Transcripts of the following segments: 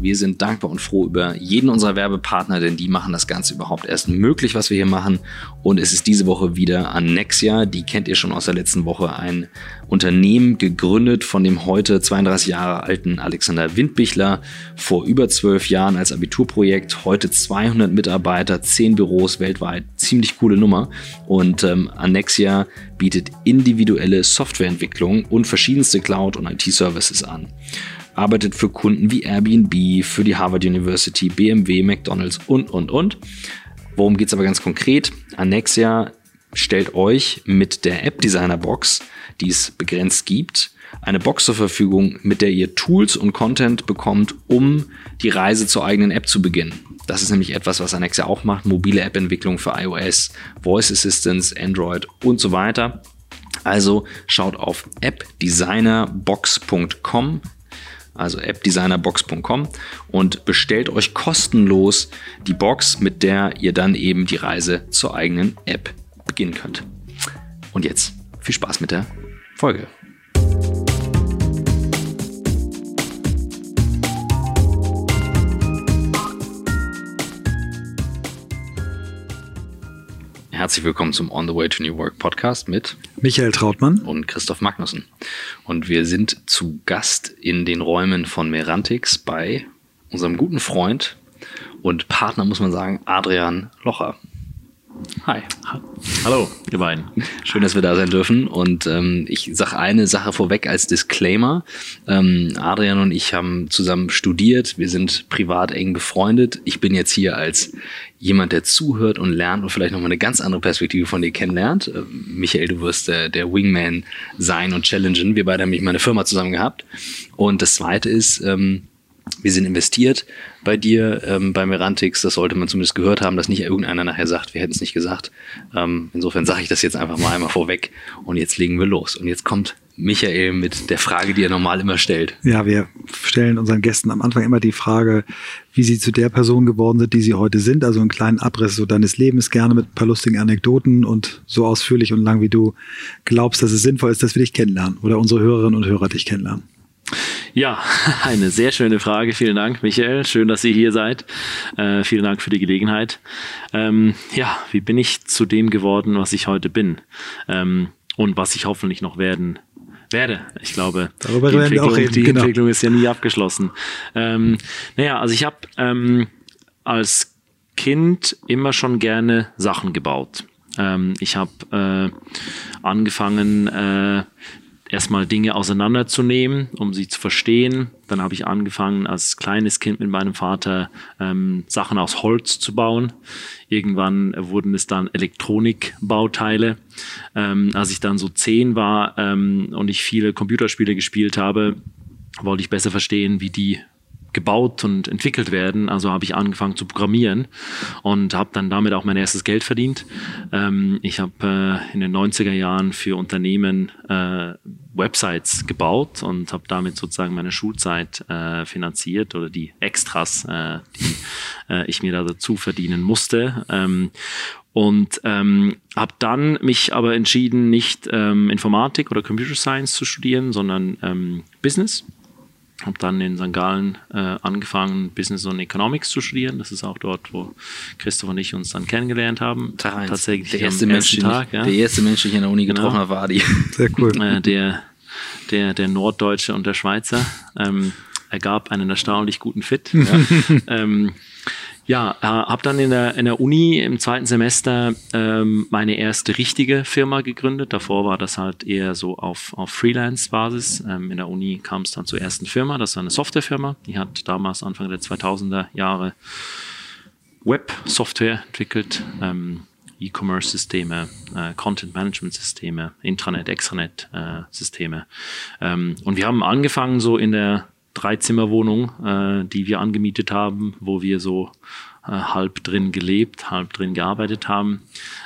Wir sind dankbar und froh über jeden unserer Werbepartner, denn die machen das Ganze überhaupt erst möglich, was wir hier machen. Und es ist diese Woche wieder Annexia. Die kennt ihr schon aus der letzten Woche. Ein Unternehmen gegründet von dem heute 32 Jahre alten Alexander Windbichler. Vor über zwölf Jahren als Abiturprojekt. Heute 200 Mitarbeiter, 10 Büros weltweit. Ziemlich coole Nummer. Und ähm, Annexia bietet individuelle Softwareentwicklung und verschiedenste Cloud- und IT-Services an arbeitet für Kunden wie Airbnb, für die Harvard University, BMW, McDonald's und, und, und. Worum geht es aber ganz konkret? Annexia stellt euch mit der App Designer Box, die es begrenzt gibt, eine Box zur Verfügung, mit der ihr Tools und Content bekommt, um die Reise zur eigenen App zu beginnen. Das ist nämlich etwas, was Annexia auch macht, mobile App-Entwicklung für iOS, Voice Assistance, Android und so weiter. Also schaut auf appdesignerbox.com also appdesignerbox.com und bestellt euch kostenlos die Box, mit der ihr dann eben die Reise zur eigenen App beginnen könnt. Und jetzt viel Spaß mit der Folge. Herzlich willkommen zum On the Way to New Work Podcast mit Michael Trautmann und Christoph Magnussen. Und wir sind zu Gast in den Räumen von Merantix bei unserem guten Freund und Partner, muss man sagen, Adrian Locher. Hi. Hallo, ihr beiden. Schön, dass wir da sein dürfen. Und ähm, ich sage eine Sache vorweg als Disclaimer. Ähm, Adrian und ich haben zusammen studiert. Wir sind privat eng befreundet. Ich bin jetzt hier als jemand, der zuhört und lernt und vielleicht nochmal eine ganz andere Perspektive von dir kennenlernt. Äh, Michael, du wirst der, der Wingman sein und challengen. Wir beide haben nämlich mal eine Firma zusammen gehabt. Und das Zweite ist, ähm, wir sind investiert bei dir, ähm, bei Merantix. Das sollte man zumindest gehört haben, dass nicht irgendeiner nachher sagt, wir hätten es nicht gesagt. Ähm, insofern sage ich das jetzt einfach mal einmal vorweg. Und jetzt legen wir los. Und jetzt kommt Michael mit der Frage, die er normal immer stellt. Ja, wir stellen unseren Gästen am Anfang immer die Frage, wie sie zu der Person geworden sind, die sie heute sind. Also einen kleinen Abriss so deines Lebens, gerne mit ein paar lustigen Anekdoten und so ausführlich und lang, wie du glaubst, dass es sinnvoll ist, dass wir dich kennenlernen oder unsere Hörerinnen und Hörer dich kennenlernen. Ja, eine sehr schöne Frage. Vielen Dank, Michael. Schön, dass ihr hier seid. Äh, vielen Dank für die Gelegenheit. Ähm, ja, wie bin ich zu dem geworden, was ich heute bin? Ähm, und was ich hoffentlich noch werden werde. Ich glaube, Darüber die, Entwicklung, reden, die genau. Entwicklung ist ja nie abgeschlossen. Ähm, naja, also ich habe ähm, als Kind immer schon gerne Sachen gebaut. Ähm, ich habe äh, angefangen, äh, erstmal Dinge auseinanderzunehmen, um sie zu verstehen. Dann habe ich angefangen, als kleines Kind mit meinem Vater ähm, Sachen aus Holz zu bauen. Irgendwann wurden es dann Elektronikbauteile. Ähm, als ich dann so zehn war ähm, und ich viele Computerspiele gespielt habe, wollte ich besser verstehen, wie die gebaut und entwickelt werden. Also habe ich angefangen zu programmieren und habe dann damit auch mein erstes Geld verdient. Ähm, ich habe äh, in den 90er Jahren für Unternehmen äh, Websites gebaut und habe damit sozusagen meine Schulzeit äh, finanziert oder die Extras, äh, die äh, ich mir da dazu verdienen musste. Ähm, und ähm, habe dann mich aber entschieden, nicht ähm, Informatik oder Computer Science zu studieren, sondern ähm, Business habe dann in St. Gallen äh, angefangen, Business und Economics zu studieren. Das ist auch dort, wo Christoph und ich uns dann kennengelernt haben. Tag Tatsächlich der erste, Mensch, Tag, ich, ja. der erste Mensch, den ich in der Uni genau. getroffen habe, war die. Sehr cool. Äh, der, der, der Norddeutsche und der Schweizer ähm, ergab einen erstaunlich guten Fit. ja. ähm, ja, äh, habe dann in der, in der Uni im zweiten Semester ähm, meine erste richtige Firma gegründet. Davor war das halt eher so auf, auf Freelance-Basis. Ähm, in der Uni kam es dann zur ersten Firma, das war eine Softwarefirma. Die hat damals Anfang der 2000er Jahre Web-Software entwickelt. Ähm, E-Commerce-Systeme, äh, Content-Management-Systeme, Intranet, Extranet-Systeme. Äh, ähm, und wir haben angefangen so in der Dreizimmerwohnung, äh, die wir angemietet haben, wo wir so äh, halb drin gelebt, halb drin gearbeitet haben,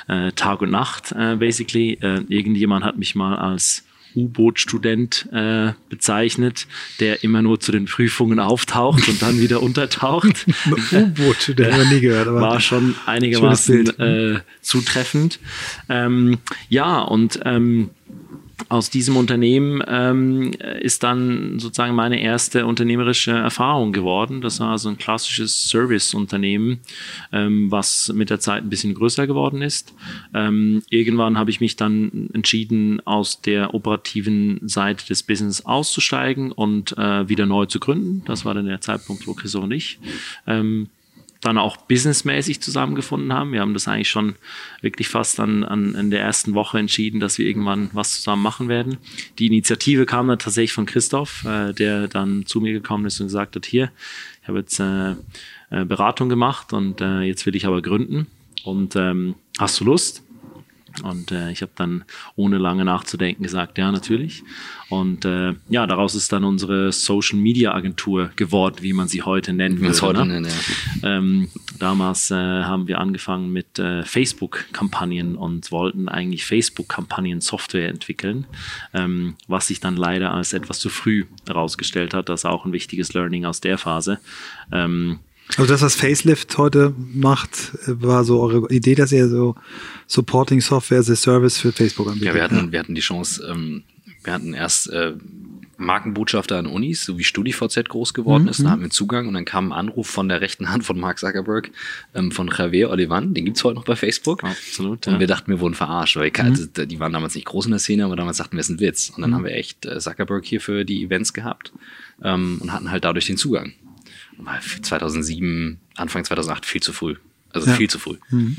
äh, Tag und Nacht äh, basically. Äh, irgendjemand hat mich mal als U-Boot-Student äh, bezeichnet, der immer nur zu den Prüfungen auftaucht und dann wieder untertaucht. U-Boot-Student, ich nie gehört. Aber War schon einigermaßen äh, zutreffend. Ähm, ja, und ähm, aus diesem Unternehmen ähm, ist dann sozusagen meine erste unternehmerische Erfahrung geworden. Das war so ein klassisches Service-Unternehmen, ähm, was mit der Zeit ein bisschen größer geworden ist. Ähm, irgendwann habe ich mich dann entschieden, aus der operativen Seite des Business auszusteigen und äh, wieder neu zu gründen. Das war dann der Zeitpunkt, wo Chris und ich ähm, dann auch businessmäßig zusammengefunden haben. Wir haben das eigentlich schon wirklich fast an, an in der ersten Woche entschieden, dass wir irgendwann was zusammen machen werden. Die Initiative kam dann tatsächlich von Christoph, äh, der dann zu mir gekommen ist und gesagt hat, hier, ich habe jetzt äh, äh, Beratung gemacht und äh, jetzt will ich aber gründen. Und ähm, hast du Lust? Und äh, ich habe dann ohne lange nachzudenken gesagt, ja, natürlich. Und äh, ja, daraus ist dann unsere Social Media Agentur geworden, wie man sie heute nennen würde. Heute ne? nennen, ja. ähm, damals äh, haben wir angefangen mit äh, Facebook-Kampagnen und wollten eigentlich Facebook-Kampagnen-Software entwickeln, ähm, was sich dann leider als etwas zu früh herausgestellt hat. Das ist auch ein wichtiges Learning aus der Phase. Ähm, also das, was Facelift heute macht, war so eure Idee, dass ihr so Supporting Software as a Service für Facebook anbietet. Ja, wir hatten, wir hatten die Chance, ähm, wir hatten erst äh, Markenbotschafter an Unis, so wie StudiVZ groß geworden mhm. ist, da hatten wir Zugang und dann kam ein Anruf von der rechten Hand von Mark Zuckerberg, ähm, von Javier Olivan, den gibt's heute noch bei Facebook. Absolut. Und ja. wir dachten, wir wurden verarscht, weil mhm. also, die waren damals nicht groß in der Szene, aber damals dachten wir, es ist ein Witz. Und dann mhm. haben wir echt äh, Zuckerberg hier für die Events gehabt ähm, und hatten halt dadurch den Zugang. 2007, Anfang 2008 viel zu früh. Also ja. viel zu früh. Mhm.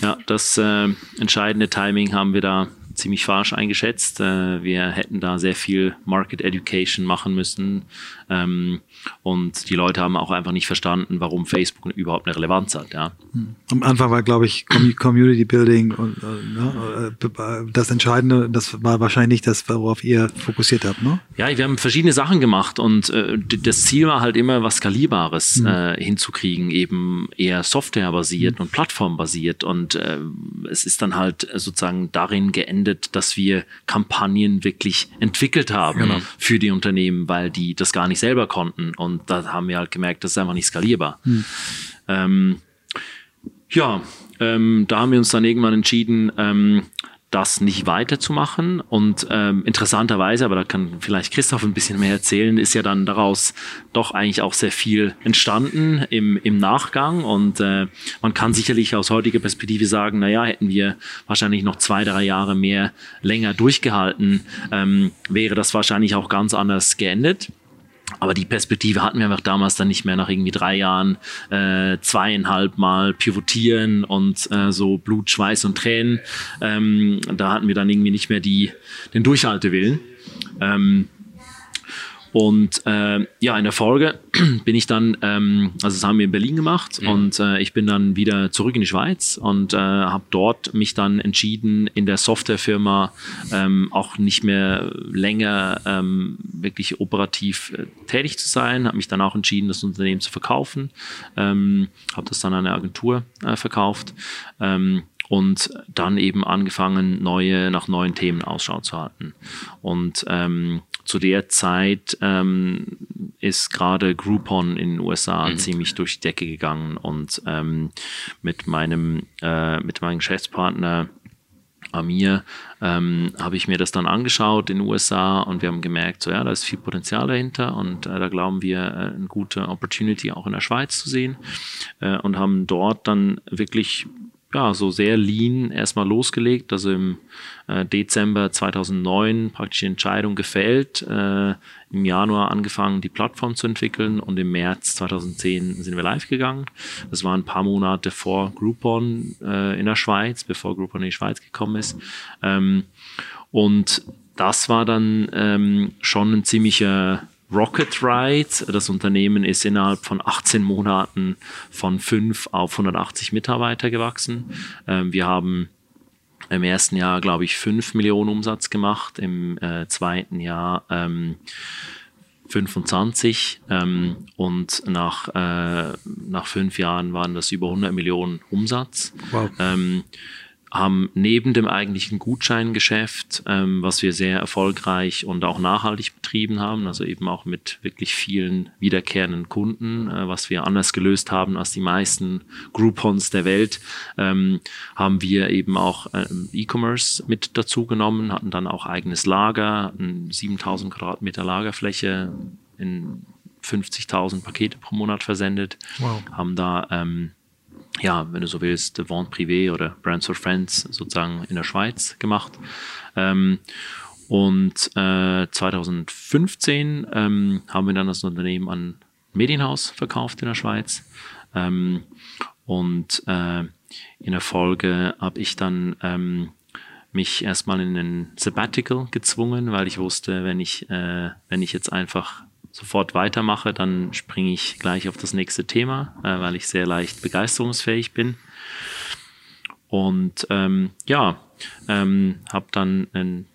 Ja, das äh, entscheidende Timing haben wir da ziemlich falsch eingeschätzt. Äh, wir hätten da sehr viel Market Education machen müssen. Ähm, und die Leute haben auch einfach nicht verstanden, warum Facebook überhaupt eine Relevanz hat. Ja. Am Anfang war, glaube ich, Community Building und äh, ne, äh, das Entscheidende, das war wahrscheinlich das, worauf ihr fokussiert habt, ne? Ja, wir haben verschiedene Sachen gemacht und das Ziel war halt immer, was Skalierbares mhm. hinzukriegen, eben eher softwarebasiert mhm. und plattformbasiert. Und es ist dann halt sozusagen darin geendet, dass wir Kampagnen wirklich entwickelt haben genau. für die Unternehmen, weil die das gar nicht selber konnten. Und da haben wir halt gemerkt, das ist einfach nicht skalierbar. Hm. Ähm, ja, ähm, da haben wir uns dann irgendwann entschieden, ähm, das nicht weiterzumachen. Und ähm, interessanterweise, aber da kann vielleicht Christoph ein bisschen mehr erzählen, ist ja dann daraus doch eigentlich auch sehr viel entstanden im, im Nachgang. Und äh, man kann sicherlich aus heutiger Perspektive sagen, naja, hätten wir wahrscheinlich noch zwei, drei Jahre mehr länger durchgehalten, ähm, wäre das wahrscheinlich auch ganz anders geendet. Aber die Perspektive hatten wir einfach damals dann nicht mehr nach irgendwie drei Jahren äh, zweieinhalb Mal pivotieren und äh, so Blut, Schweiß und Tränen. Ähm, da hatten wir dann irgendwie nicht mehr die, den Durchhaltewillen. Ähm, und äh, ja, in der Folge bin ich dann, ähm, also das haben wir in Berlin gemacht mhm. und äh, ich bin dann wieder zurück in die Schweiz und äh, habe dort mich dann entschieden, in der Softwarefirma ähm, auch nicht mehr länger ähm, wirklich operativ äh, tätig zu sein, habe mich dann auch entschieden, das Unternehmen zu verkaufen, ähm, habe das dann an eine Agentur äh, verkauft. Ähm, und dann eben angefangen, neue, nach neuen Themen Ausschau zu halten. Und ähm, zu der Zeit ähm, ist gerade Groupon in den USA mhm. ziemlich durch die Decke gegangen und ähm, mit meinem äh, mit meinem Geschäftspartner Amir ähm, habe ich mir das dann angeschaut in den USA und wir haben gemerkt, so ja, da ist viel Potenzial dahinter und äh, da glauben wir, äh, eine gute Opportunity auch in der Schweiz zu sehen äh, und haben dort dann wirklich ja, so sehr lean erstmal losgelegt. Also im äh, Dezember 2009 praktisch die Entscheidung gefällt, äh, im Januar angefangen, die Plattform zu entwickeln und im März 2010 sind wir live gegangen. Das war ein paar Monate vor Groupon äh, in der Schweiz, bevor Groupon in die Schweiz gekommen ist. Ähm, und das war dann ähm, schon ein ziemlicher Rocket Ride. Das Unternehmen ist innerhalb von 18 Monaten von 5 auf 180 Mitarbeiter gewachsen. Ähm, wir haben im ersten Jahr, glaube ich, 5 Millionen Umsatz gemacht, im äh, zweiten Jahr ähm, 25 ähm, und nach, äh, nach fünf Jahren waren das über 100 Millionen Umsatz. Wow. Ähm, haben neben dem eigentlichen Gutscheingeschäft, ähm, was wir sehr erfolgreich und auch nachhaltig betrieben haben, also eben auch mit wirklich vielen wiederkehrenden Kunden, äh, was wir anders gelöst haben als die meisten Groupons der Welt, ähm, haben wir eben auch ähm, E-Commerce mit dazu genommen, hatten dann auch eigenes Lager, 7000 Quadratmeter Lagerfläche in 50.000 Pakete pro Monat versendet, wow. haben da ähm, ja, wenn du so willst, Vente Privé oder Brands for Friends sozusagen in der Schweiz gemacht. Ähm, und äh, 2015 ähm, haben wir dann das Unternehmen an Medienhaus verkauft in der Schweiz. Ähm, und äh, in der Folge habe ich dann ähm, mich erstmal in ein Sabbatical gezwungen, weil ich wusste, wenn ich, äh, wenn ich jetzt einfach sofort weitermache, dann springe ich gleich auf das nächste Thema, äh, weil ich sehr leicht begeisterungsfähig bin. Und ähm, ja, ähm, habe dann ein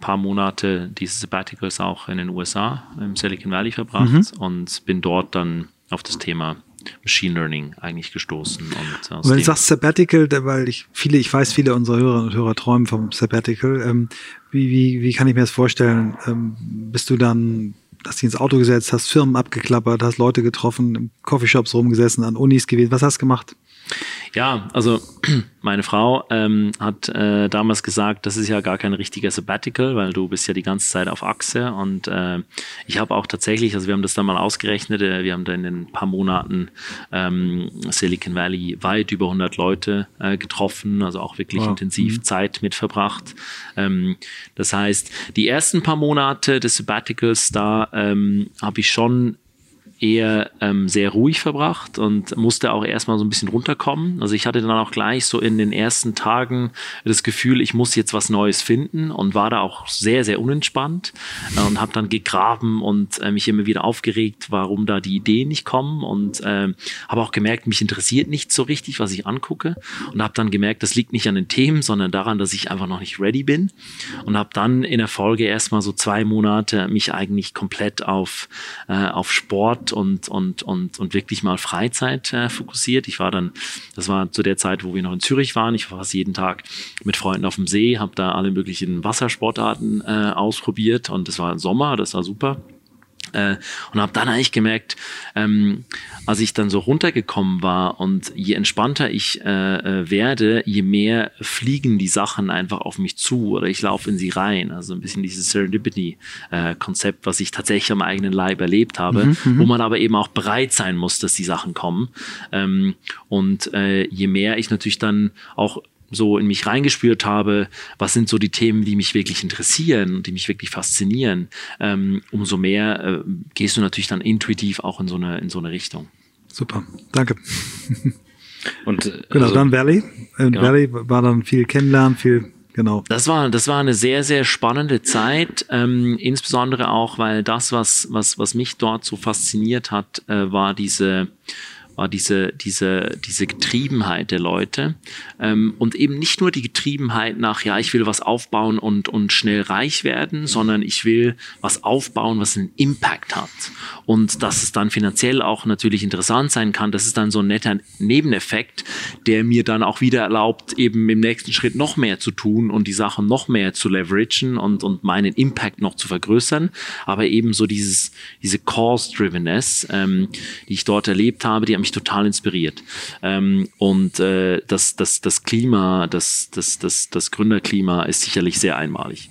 paar Monate dieses Sabbaticals auch in den USA, im Silicon Valley verbracht mhm. und bin dort dann auf das Thema Machine Learning eigentlich gestoßen. Und, und wenn du sagst Sabbatical, weil ich viele, ich weiß, viele unserer Hörer und Hörer träumen vom Sabbatical. Ähm, wie, wie, wie kann ich mir das vorstellen? Ähm, bist du dann hast dich ins Auto gesetzt, hast Firmen abgeklappert, hast Leute getroffen, im Coffeeshops rumgesessen, an Unis gewesen. Was hast du gemacht? Ja, also meine Frau ähm, hat äh, damals gesagt, das ist ja gar kein richtiger Sabbatical, weil du bist ja die ganze Zeit auf Achse und äh, ich habe auch tatsächlich, also wir haben das dann mal ausgerechnet, äh, wir haben da in ein paar Monaten ähm, Silicon Valley weit über 100 Leute äh, getroffen, also auch wirklich wow. intensiv mhm. Zeit mit verbracht. Ähm, das heißt, die ersten paar Monate des Sabbaticals, da ähm, habe ich schon eher ähm, sehr ruhig verbracht und musste auch erstmal so ein bisschen runterkommen. Also ich hatte dann auch gleich so in den ersten Tagen das Gefühl, ich muss jetzt was Neues finden und war da auch sehr, sehr unentspannt äh, und habe dann gegraben und äh, mich immer wieder aufgeregt, warum da die Ideen nicht kommen und äh, habe auch gemerkt, mich interessiert nicht so richtig, was ich angucke und habe dann gemerkt, das liegt nicht an den Themen, sondern daran, dass ich einfach noch nicht ready bin und habe dann in der Folge erstmal so zwei Monate mich eigentlich komplett auf, äh, auf Sport und, und, und, und wirklich mal Freizeit äh, fokussiert. Ich war dann, das war zu der Zeit, wo wir noch in Zürich waren. Ich war fast jeden Tag mit Freunden auf dem See, habe da alle möglichen Wassersportarten äh, ausprobiert und es war Sommer, das war super. Äh, und habe dann eigentlich gemerkt, ähm, als ich dann so runtergekommen war und je entspannter ich äh, äh, werde, je mehr fliegen die Sachen einfach auf mich zu oder ich laufe in sie rein. Also ein bisschen dieses Serendipity-Konzept, was ich tatsächlich am eigenen Leib erlebt habe, mhm, mhm, wo man aber eben auch bereit sein muss, dass die Sachen kommen. Ähm, und äh, je mehr ich natürlich dann auch so in mich reingespürt habe, was sind so die Themen, die mich wirklich interessieren und die mich wirklich faszinieren, ähm, umso mehr äh, gehst du natürlich dann intuitiv auch in so eine, in so eine Richtung. Super, danke. Und, äh, genau, also, dann Valley. In genau. Valley war dann viel Kennenlernen, viel Genau. Das war, das war eine sehr, sehr spannende Zeit, ähm, insbesondere auch, weil das, was, was, was mich dort so fasziniert hat, äh, war diese, war diese, diese, diese Getriebenheit der Leute ähm, und eben nicht nur die Getriebenheit nach, ja, ich will was aufbauen und, und schnell reich werden, sondern ich will was aufbauen, was einen Impact hat und dass es dann finanziell auch natürlich interessant sein kann. Das ist dann so ein netter Nebeneffekt, der mir dann auch wieder erlaubt, eben im nächsten Schritt noch mehr zu tun und die Sachen noch mehr zu leveragen und, und meinen Impact noch zu vergrößern. Aber eben so dieses, diese Cause-Drivenness, ähm, die ich dort erlebt habe, die haben mich total inspiriert. Ähm, und äh, das, das, das Klima, das, das, das, das Gründerklima ist sicherlich sehr einmalig.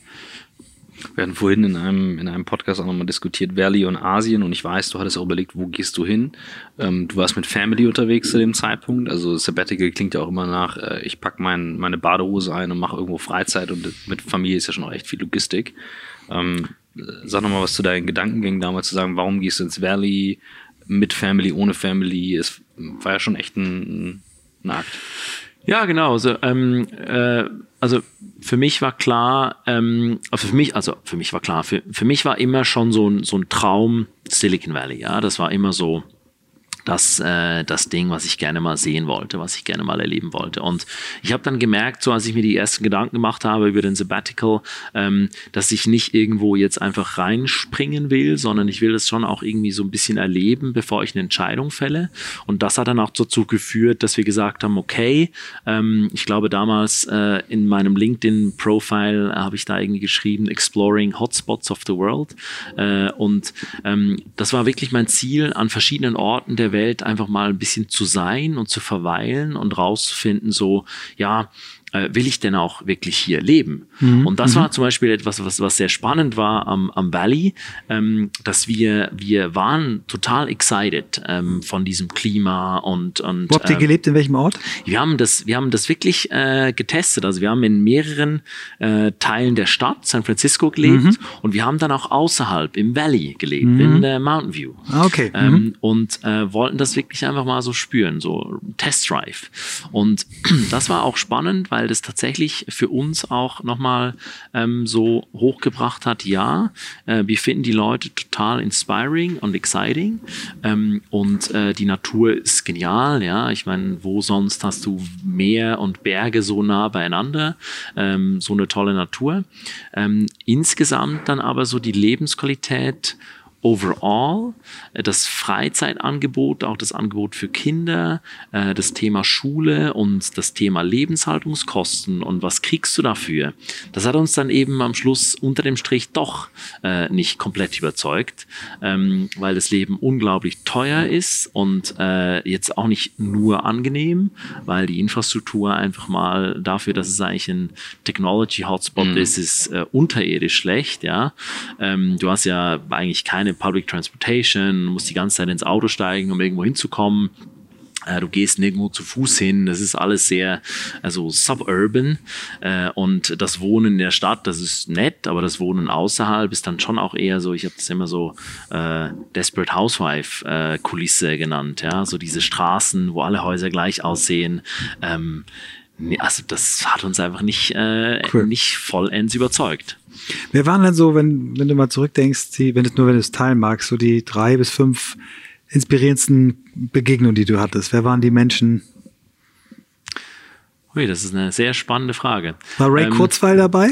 Wir hatten vorhin in einem, in einem Podcast auch nochmal diskutiert, Valley und Asien und ich weiß, du hattest auch überlegt, wo gehst du hin? Ähm, du warst mit Family unterwegs zu dem Zeitpunkt, also Sabbatical klingt ja auch immer nach, äh, ich packe mein, meine Badehose ein und mache irgendwo Freizeit und mit Familie ist ja schon auch echt viel Logistik. Ähm, sag nochmal was zu deinen Gedankengängen damals zu sagen, warum gehst du ins Valley? Mit Family, ohne Family. Es war ja schon echt ein, ein Akt. Ja, genau. Also, ähm, äh, also für mich war klar, ähm, also für mich, also für mich war klar, für, für mich war immer schon so ein, so ein Traum Silicon Valley. Ja, das war immer so das, äh, das Ding, was ich gerne mal sehen wollte, was ich gerne mal erleben wollte. Und ich habe dann gemerkt, so als ich mir die ersten Gedanken gemacht habe über den Sabbatical, ähm, dass ich nicht irgendwo jetzt einfach reinspringen will, sondern ich will das schon auch irgendwie so ein bisschen erleben, bevor ich eine Entscheidung fälle. Und das hat dann auch dazu geführt, dass wir gesagt haben, okay, ähm, ich glaube damals äh, in meinem LinkedIn-Profile habe ich da irgendwie geschrieben, Exploring Hotspots of the World. Äh, und ähm, das war wirklich mein Ziel, an verschiedenen Orten der Welt einfach mal ein bisschen zu sein und zu verweilen und rauszufinden, so, ja, will ich denn auch wirklich hier leben? Mhm. Und das mhm. war zum Beispiel etwas, was, was sehr spannend war am, am Valley, ähm, dass wir, wir waren total excited ähm, von diesem Klima und, und Wo habt ihr ähm, gelebt, in welchem Ort? Wir haben das, wir haben das wirklich äh, getestet. Also wir haben in mehreren äh, Teilen der Stadt, San Francisco, gelebt mhm. und wir haben dann auch außerhalb im Valley gelebt, mhm. in der Mountain View. Ah, okay. Ähm, mhm. und äh, wollten das wirklich einfach mal so spüren, so Test Drive. Und das war auch spannend, weil weil das tatsächlich für uns auch nochmal ähm, so hochgebracht hat, ja, äh, wir finden die Leute total inspiring und exciting ähm, und äh, die Natur ist genial, ja, ich meine, wo sonst hast du Meer und Berge so nah beieinander, ähm, so eine tolle Natur. Ähm, insgesamt dann aber so die Lebensqualität overall, äh, das Freizeitangebot, auch das Angebot für Kinder, äh, das Thema Schule und das Thema Lebenshaltungskosten und was kriegst du dafür, das hat uns dann eben am Schluss unter dem Strich doch äh, nicht komplett überzeugt, ähm, weil das Leben unglaublich teuer ist und jetzt auch nicht nur angenehm, weil die Infrastruktur einfach mal dafür, dass es eigentlich ein Technology Hotspot mhm. ist, ist unterirdisch schlecht, ja. Ähm, du hast ja eigentlich keine Public Transportation, musst die ganze Zeit ins Auto steigen, um irgendwo hinzukommen. Äh, du gehst nirgendwo zu Fuß hin. Das ist alles sehr, also suburban. Äh, und das Wohnen in der Stadt, das ist nett, aber das Wohnen außerhalb ist dann schon auch eher so, ich habe das immer so äh, Desperate Housewife äh, Kulisse genannt. Ja, so diese Straßen, wo alle Häuser gleich aussehen. Ähm, also das hat uns einfach nicht, äh, cool. nicht vollends überzeugt. Wer waren denn so, wenn, wenn du mal zurückdenkst, die, wenn du nur wenn du es teilen magst, so die drei bis fünf inspirierendsten Begegnungen, die du hattest? Wer waren die Menschen, Ui, das ist eine sehr spannende Frage. War Ray ähm, Kurzweil dabei?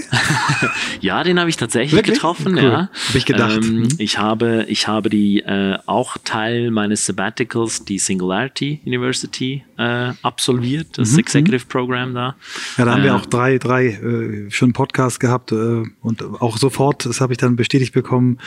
ja, den habe ich tatsächlich Wirklich? getroffen. Cool. Ja, habe ich gedacht. Ähm, mhm. Ich habe, ich habe die äh, auch Teil meines Sabbaticals, die Singularity University äh, absolviert, das mhm. Executive Program da. Ja, da haben äh, wir auch drei, drei äh, schon Podcasts gehabt äh, und auch sofort, das habe ich dann bestätigt bekommen,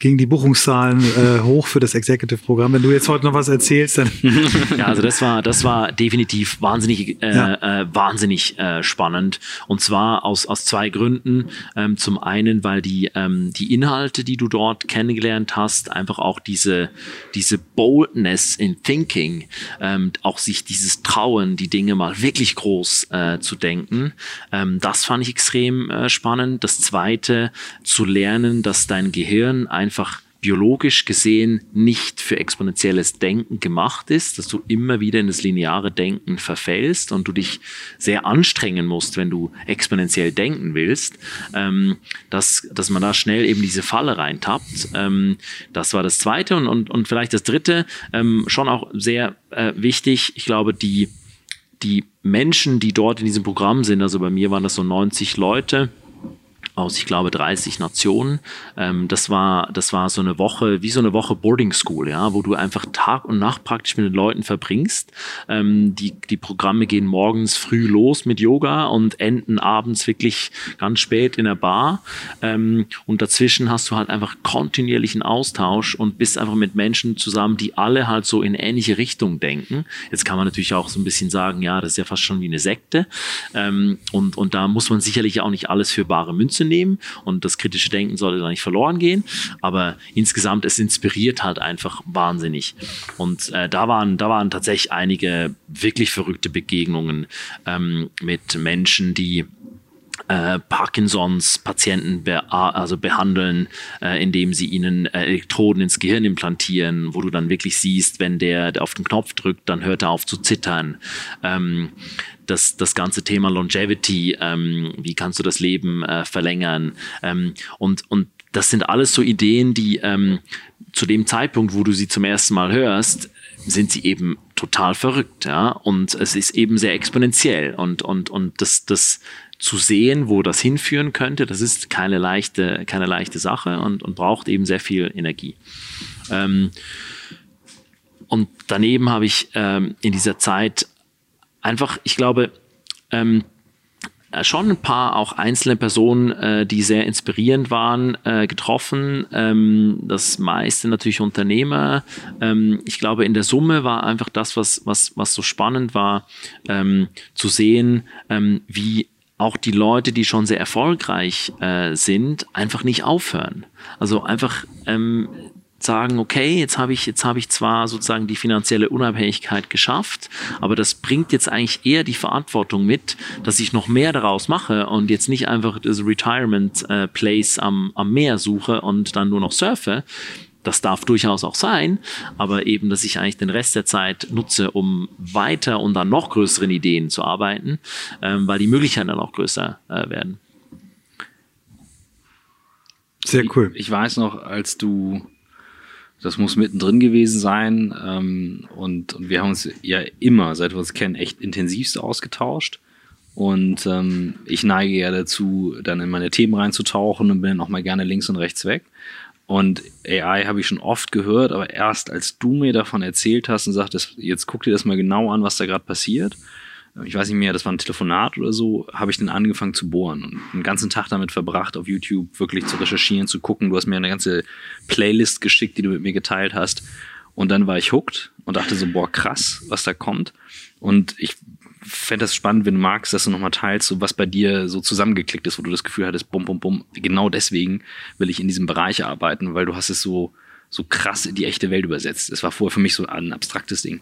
gingen die Buchungszahlen äh, hoch für das Executive Programm. Wenn du jetzt heute noch was erzählst, dann. ja, also das war, das war definitiv wahnsinnig äh, ja. Wahnsinnig äh, spannend. Und zwar aus, aus zwei Gründen. Ähm, zum einen, weil die, ähm, die Inhalte, die du dort kennengelernt hast, einfach auch diese, diese Boldness in Thinking, ähm, auch sich dieses Trauen, die Dinge mal wirklich groß äh, zu denken, ähm, das fand ich extrem äh, spannend. Das zweite, zu lernen, dass dein Gehirn einfach biologisch gesehen nicht für exponentielles Denken gemacht ist, dass du immer wieder in das lineare Denken verfällst und du dich sehr anstrengen musst, wenn du exponentiell denken willst, ähm, dass, dass man da schnell eben diese Falle reintappt. Ähm, das war das Zweite und, und, und vielleicht das Dritte, ähm, schon auch sehr äh, wichtig. Ich glaube, die, die Menschen, die dort in diesem Programm sind, also bei mir waren das so 90 Leute, aus, ich glaube, 30 Nationen. Ähm, das war, das war so eine Woche, wie so eine Woche Boarding School, ja, wo du einfach Tag und Nacht praktisch mit den Leuten verbringst. Ähm, die, die Programme gehen morgens früh los mit Yoga und enden abends wirklich ganz spät in der Bar. Ähm, und dazwischen hast du halt einfach kontinuierlichen Austausch und bist einfach mit Menschen zusammen, die alle halt so in ähnliche Richtung denken. Jetzt kann man natürlich auch so ein bisschen sagen, ja, das ist ja fast schon wie eine Sekte. Ähm, und, und da muss man sicherlich auch nicht alles für bare Münze Münze nehmen und das kritische Denken sollte da nicht verloren gehen. Aber insgesamt, es inspiriert halt einfach wahnsinnig. Und äh, da, waren, da waren tatsächlich einige wirklich verrückte Begegnungen ähm, mit Menschen, die äh, Parkinsons Patienten be also behandeln, äh, indem sie ihnen äh, Elektroden ins Gehirn implantieren, wo du dann wirklich siehst, wenn der, der auf den Knopf drückt, dann hört er auf zu zittern. Ähm, das, das ganze Thema Longevity, ähm, wie kannst du das Leben äh, verlängern? Ähm, und, und das sind alles so Ideen, die, ähm, zu dem Zeitpunkt, wo du sie zum ersten Mal hörst, sind sie eben total verrückt, ja. Und es ist eben sehr exponentiell. Und, und, und das, das zu sehen, wo das hinführen könnte, das ist keine leichte, keine leichte Sache und, und braucht eben sehr viel Energie. Ähm, und daneben habe ich ähm, in dieser Zeit einfach, ich glaube, ähm, äh, schon ein paar auch einzelne Personen, äh, die sehr inspirierend waren, äh, getroffen. Ähm, das meiste natürlich Unternehmer. Ähm, ich glaube, in der Summe war einfach das, was, was, was so spannend war, ähm, zu sehen, ähm, wie auch die Leute, die schon sehr erfolgreich äh, sind, einfach nicht aufhören. Also einfach ähm, sagen, okay, jetzt habe ich, jetzt ich zwar sozusagen die finanzielle Unabhängigkeit geschafft, aber das bringt jetzt eigentlich eher die Verantwortung mit, dass ich noch mehr daraus mache und jetzt nicht einfach das Retirement äh, Place am, am Meer suche und dann nur noch surfe. Das darf durchaus auch sein, aber eben, dass ich eigentlich den Rest der Zeit nutze, um weiter und an noch größeren Ideen zu arbeiten, ähm, weil die Möglichkeiten dann auch größer äh, werden. Sehr cool. Ich, ich weiß noch, als du das muss mittendrin gewesen sein. Ähm, und, und wir haben uns ja immer, seit wir uns kennen, echt intensivst ausgetauscht. Und ähm, ich neige ja dazu, dann in meine Themen reinzutauchen und bin dann auch mal gerne links und rechts weg. Und AI habe ich schon oft gehört, aber erst als du mir davon erzählt hast und sagtest, jetzt guck dir das mal genau an, was da gerade passiert, ich weiß nicht mehr, das war ein Telefonat oder so, habe ich dann angefangen zu bohren und einen ganzen Tag damit verbracht, auf YouTube wirklich zu recherchieren, zu gucken. Du hast mir eine ganze Playlist geschickt, die du mit mir geteilt hast. Und dann war ich hooked und dachte so, boah, krass, was da kommt. Und ich fände das spannend, wenn du magst, dass du nochmal teilst, so was bei dir so zusammengeklickt ist, wo du das Gefühl hattest, bum, bum, bum, genau deswegen will ich in diesem Bereich arbeiten, weil du hast es so, so krass in die echte Welt übersetzt. Es war vorher für mich so ein abstraktes Ding.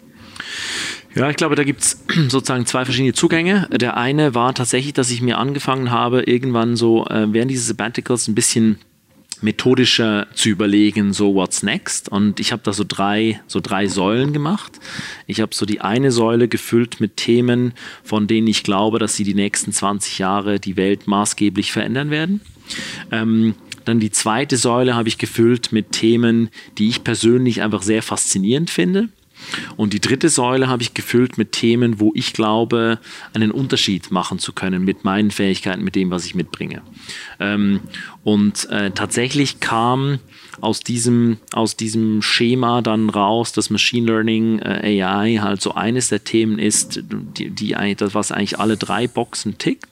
Ja, ich glaube, da gibt es sozusagen zwei verschiedene Zugänge. Der eine war tatsächlich, dass ich mir angefangen habe, irgendwann so äh, während dieses Sabbaticals ein bisschen methodischer zu überlegen, so what's next. Und ich habe da so drei, so drei Säulen gemacht. Ich habe so die eine Säule gefüllt mit Themen, von denen ich glaube, dass sie die nächsten 20 Jahre die Welt maßgeblich verändern werden. Ähm, dann die zweite Säule habe ich gefüllt mit Themen, die ich persönlich einfach sehr faszinierend finde. Und die dritte Säule habe ich gefüllt mit Themen, wo ich glaube, einen Unterschied machen zu können mit meinen Fähigkeiten, mit dem, was ich mitbringe. Ähm, und äh, tatsächlich kam aus diesem, aus diesem Schema dann raus, dass Machine Learning, äh, AI halt so eines der Themen ist, die, die was eigentlich alle drei Boxen tickt.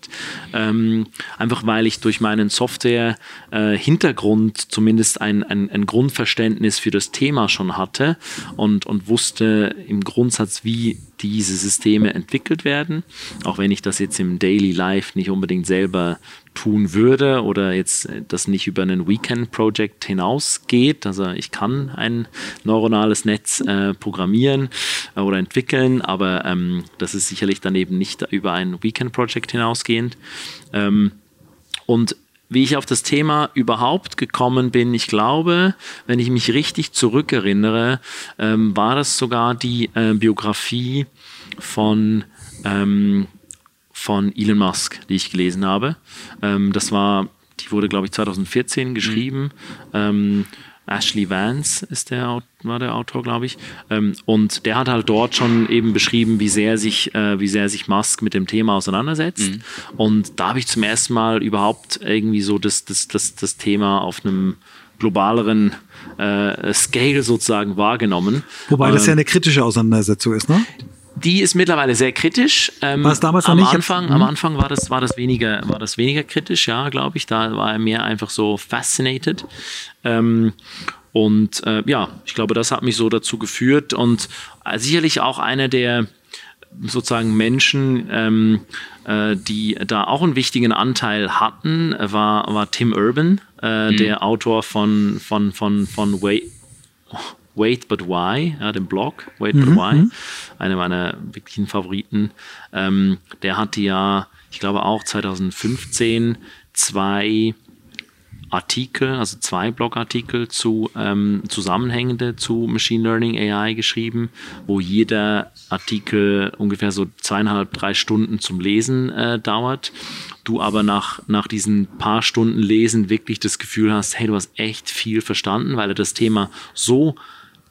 Ähm, einfach weil ich durch meinen Software-Hintergrund äh, zumindest ein, ein, ein Grundverständnis für das Thema schon hatte und, und wusste im Grundsatz, wie diese Systeme entwickelt werden. Auch wenn ich das jetzt im Daily Life nicht unbedingt selber tun würde oder jetzt das nicht über einen Weekend-Project hinausgeht. Also ich kann ein neuronales Netz äh, programmieren äh, oder entwickeln, aber ähm, das ist sicherlich dann eben nicht über ein Weekend-Project hinausgehend. Ähm, und wie ich auf das Thema überhaupt gekommen bin, ich glaube, wenn ich mich richtig zurückerinnere, ähm, war das sogar die äh, Biografie von ähm, von Elon Musk, die ich gelesen habe. Ähm, das war, die wurde, glaube ich, 2014 geschrieben. Mhm. Ashley Vance ist der, war der Autor, glaube ich. Ähm, und der hat halt dort schon eben beschrieben, wie sehr sich, äh, wie sehr sich Musk mit dem Thema auseinandersetzt. Mhm. Und da habe ich zum ersten Mal überhaupt irgendwie so das, das, das, das Thema auf einem globaleren äh, Scale sozusagen wahrgenommen. Wobei das ja ähm, eine kritische Auseinandersetzung ist, ne? Die ist mittlerweile sehr kritisch. Ähm, war es damals am noch nicht? Anfang, am mhm. Anfang war das, war das weniger, war das weniger kritisch, ja, glaube ich. Da war er mehr einfach so fascinated. Ähm, und äh, ja, ich glaube, das hat mich so dazu geführt und äh, sicherlich auch einer der sozusagen Menschen, ähm, äh, die da auch einen wichtigen Anteil hatten, war, war Tim Urban, äh, mhm. der Autor von, von, von, von Way, Wait But Why, ja, dem Blog Wait mhm. But Why, mhm. einer meiner wirklichen Favoriten. Ähm, der hatte ja, ich glaube auch 2015 zwei Artikel, also zwei Blogartikel zu ähm, Zusammenhängende zu Machine Learning AI geschrieben, wo jeder Artikel ungefähr so zweieinhalb, drei Stunden zum Lesen äh, dauert. Du aber nach, nach diesen paar Stunden Lesen wirklich das Gefühl hast, hey, du hast echt viel verstanden, weil er das Thema so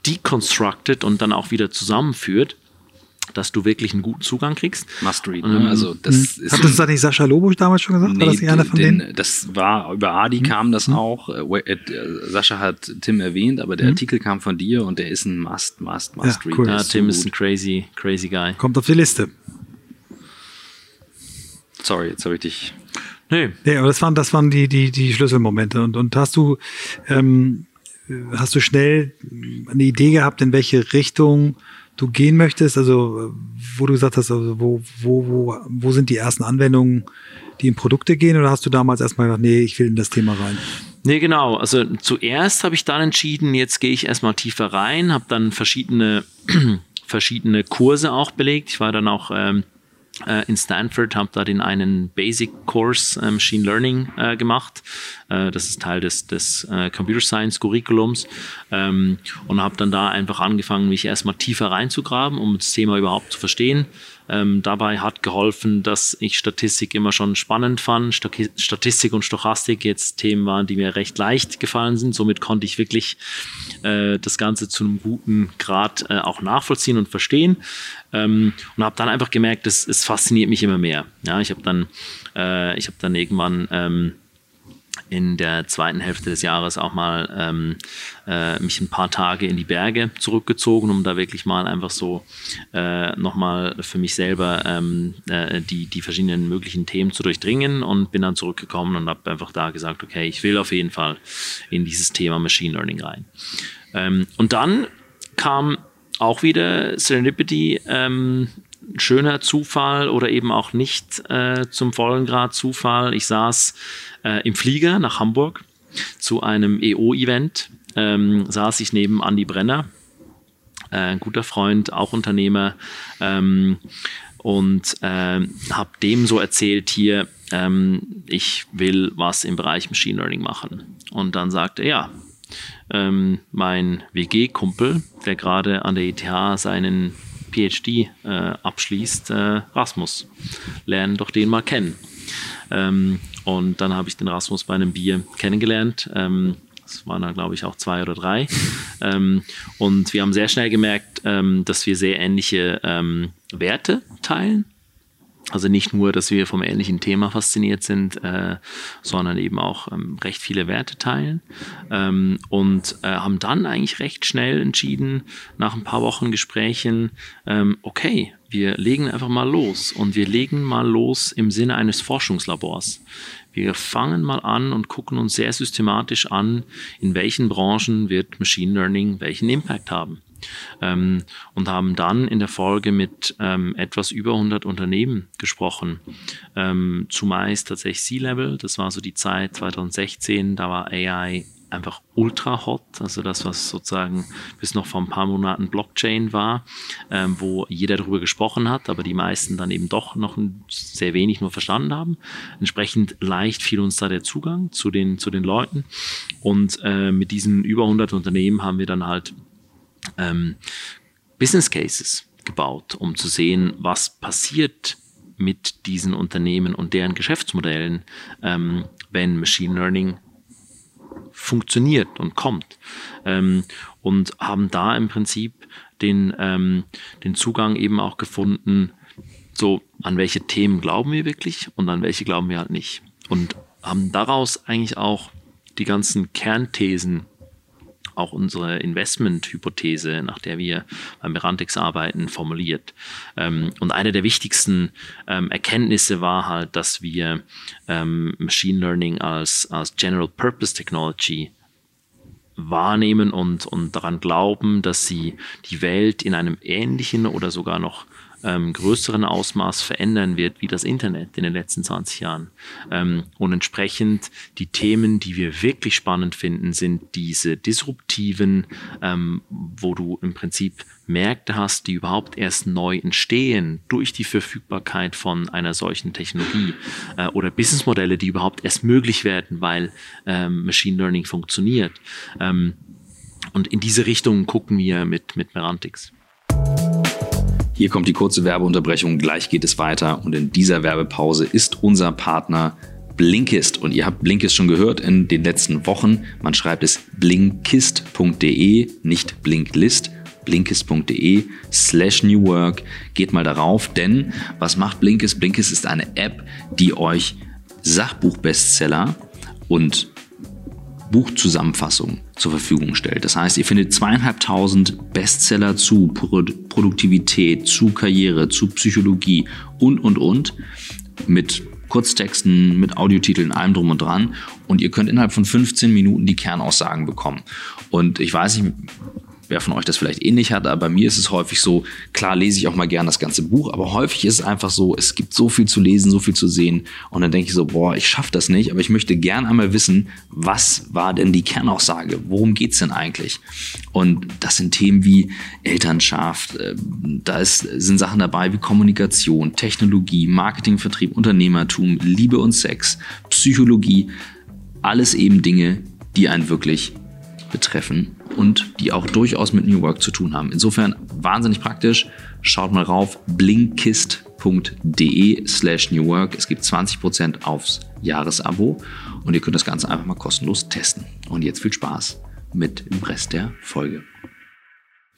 deconstructed und dann auch wieder zusammenführt dass du wirklich einen guten Zugang kriegst. Must read. Ne? Also das mhm. ist Hat das da nicht Sascha Lobusch damals schon gesagt? Nee, war das nicht einer von den, denen? Das war über Adi mhm. kam das mhm. auch. Äh, äh, Sascha hat Tim erwähnt, aber der mhm. Artikel kam von dir und der ist ein Must, Must, Must ja, read. Cool. Ja, Tim so ist ein crazy, crazy guy. Kommt auf die Liste. Sorry, jetzt habe ich dich. Nee. Nee, aber das waren, das waren die, die, die Schlüsselmomente. Und, und hast du, ähm, hast du schnell eine Idee gehabt, in welche Richtung du gehen möchtest? Also, wo du gesagt hast, also wo, wo, wo, wo sind die ersten Anwendungen, die in Produkte gehen? Oder hast du damals erstmal gedacht, nee, ich will in das Thema rein? Nee, genau. Also zuerst habe ich dann entschieden, jetzt gehe ich erstmal tiefer rein, habe dann verschiedene, verschiedene Kurse auch belegt. Ich war dann auch ähm, äh, in Stanford, habe da den einen Basic Course äh, Machine Learning äh, gemacht. Äh, das ist Teil des, des äh, Computer Science Curriculums ähm, und habe dann da einfach angefangen, mich erstmal tiefer reinzugraben, um das Thema überhaupt zu verstehen. Ähm, dabei hat geholfen, dass ich Statistik immer schon spannend fand. Statistik und Stochastik jetzt Themen waren, die mir recht leicht gefallen sind. Somit konnte ich wirklich äh, das Ganze zu einem guten Grad äh, auch nachvollziehen und verstehen. Ähm, und habe dann einfach gemerkt, es, es fasziniert mich immer mehr. Ja, ich habe dann, äh, habe dann irgendwann ähm, in der zweiten Hälfte des Jahres auch mal ähm, äh, mich ein paar Tage in die Berge zurückgezogen, um da wirklich mal einfach so äh, nochmal für mich selber ähm, äh, die, die verschiedenen möglichen Themen zu durchdringen und bin dann zurückgekommen und habe einfach da gesagt, okay, ich will auf jeden Fall in dieses Thema Machine Learning rein. Ähm, und dann kam auch wieder Serendipity, ähm, schöner Zufall oder eben auch nicht äh, zum vollen Grad Zufall. Ich saß äh, im Flieger nach Hamburg zu einem EO-Event, ähm, saß ich neben Andy Brenner, äh, ein guter Freund, auch Unternehmer, ähm, und äh, habe dem so erzählt hier, ähm, ich will was im Bereich Machine Learning machen. Und dann sagte er, ja, ähm, mein WG-Kumpel, der gerade an der ETH seinen PhD äh, abschließt, äh, Rasmus, lernen doch den mal kennen. Ähm, und dann habe ich den Rasmus bei einem Bier kennengelernt. Ähm, das waren da, glaube ich, auch zwei oder drei. Ähm, und wir haben sehr schnell gemerkt, ähm, dass wir sehr ähnliche ähm, Werte teilen. Also nicht nur, dass wir vom ähnlichen Thema fasziniert sind, äh, sondern eben auch ähm, recht viele Werte teilen. Ähm, und äh, haben dann eigentlich recht schnell entschieden, nach ein paar Wochen Gesprächen, ähm, okay, wir legen einfach mal los. Und wir legen mal los im Sinne eines Forschungslabors. Wir fangen mal an und gucken uns sehr systematisch an, in welchen Branchen wird Machine Learning welchen Impact haben. Ähm, und haben dann in der Folge mit ähm, etwas über 100 Unternehmen gesprochen. Ähm, zumeist tatsächlich C-Level, das war so die Zeit 2016, da war AI einfach ultra hot, also das, was sozusagen bis noch vor ein paar Monaten Blockchain war, ähm, wo jeder darüber gesprochen hat, aber die meisten dann eben doch noch sehr wenig nur verstanden haben. Entsprechend leicht fiel uns da der Zugang zu den, zu den Leuten und äh, mit diesen über 100 Unternehmen haben wir dann halt ähm, Business Cases gebaut, um zu sehen, was passiert mit diesen Unternehmen und deren Geschäftsmodellen, ähm, wenn Machine Learning funktioniert und kommt. Ähm, und haben da im Prinzip den, ähm, den Zugang eben auch gefunden, so an welche Themen glauben wir wirklich und an welche glauben wir halt nicht. Und haben daraus eigentlich auch die ganzen Kernthesen auch unsere Investment-Hypothese, nach der wir beim Merantix arbeiten, formuliert. Ähm, und eine der wichtigsten ähm, Erkenntnisse war halt, dass wir ähm, Machine Learning als, als General Purpose Technology wahrnehmen und, und daran glauben, dass sie die Welt in einem ähnlichen oder sogar noch ähm, größeren Ausmaß verändern wird wie das Internet in den letzten 20 Jahren. Ähm, und entsprechend die Themen, die wir wirklich spannend finden, sind diese disruptiven, ähm, wo du im Prinzip Märkte hast, die überhaupt erst neu entstehen durch die Verfügbarkeit von einer solchen Technologie äh, oder Businessmodelle, die überhaupt erst möglich werden, weil ähm, Machine Learning funktioniert. Ähm, und in diese Richtung gucken wir mit, mit Merantix. Hier kommt die kurze Werbeunterbrechung, gleich geht es weiter und in dieser Werbepause ist unser Partner Blinkist. Und ihr habt Blinkist schon gehört in den letzten Wochen. Man schreibt es blinkist.de, nicht Blinklist blinkist.de slash New Work. Geht mal darauf, denn was macht Blinkist? Blinkist ist eine App, die euch Sachbuchbestseller und Buchzusammenfassung zur Verfügung stellt. Das heißt, ihr findet zweieinhalbtausend Bestseller zu Produktivität, zu Karriere, zu Psychologie und, und, und mit Kurztexten, mit Audiotiteln, allem drum und dran. Und ihr könnt innerhalb von 15 Minuten die Kernaussagen bekommen. Und ich weiß nicht, wer von euch das vielleicht ähnlich hat, aber bei mir ist es häufig so, klar lese ich auch mal gern das ganze Buch, aber häufig ist es einfach so, es gibt so viel zu lesen, so viel zu sehen und dann denke ich so, boah, ich schaffe das nicht, aber ich möchte gern einmal wissen, was war denn die Kernaussage? Worum geht's denn eigentlich? Und das sind Themen wie Elternschaft, äh, da ist, sind Sachen dabei wie Kommunikation, Technologie, Marketing, Vertrieb, Unternehmertum, Liebe und Sex, Psychologie, alles eben Dinge, die einen wirklich betreffen und die auch durchaus mit New Work zu tun haben. Insofern wahnsinnig praktisch. Schaut mal rauf, blinkist.de slash New Work. Es gibt 20% aufs Jahresabo und ihr könnt das Ganze einfach mal kostenlos testen. Und jetzt viel Spaß mit dem Rest der Folge.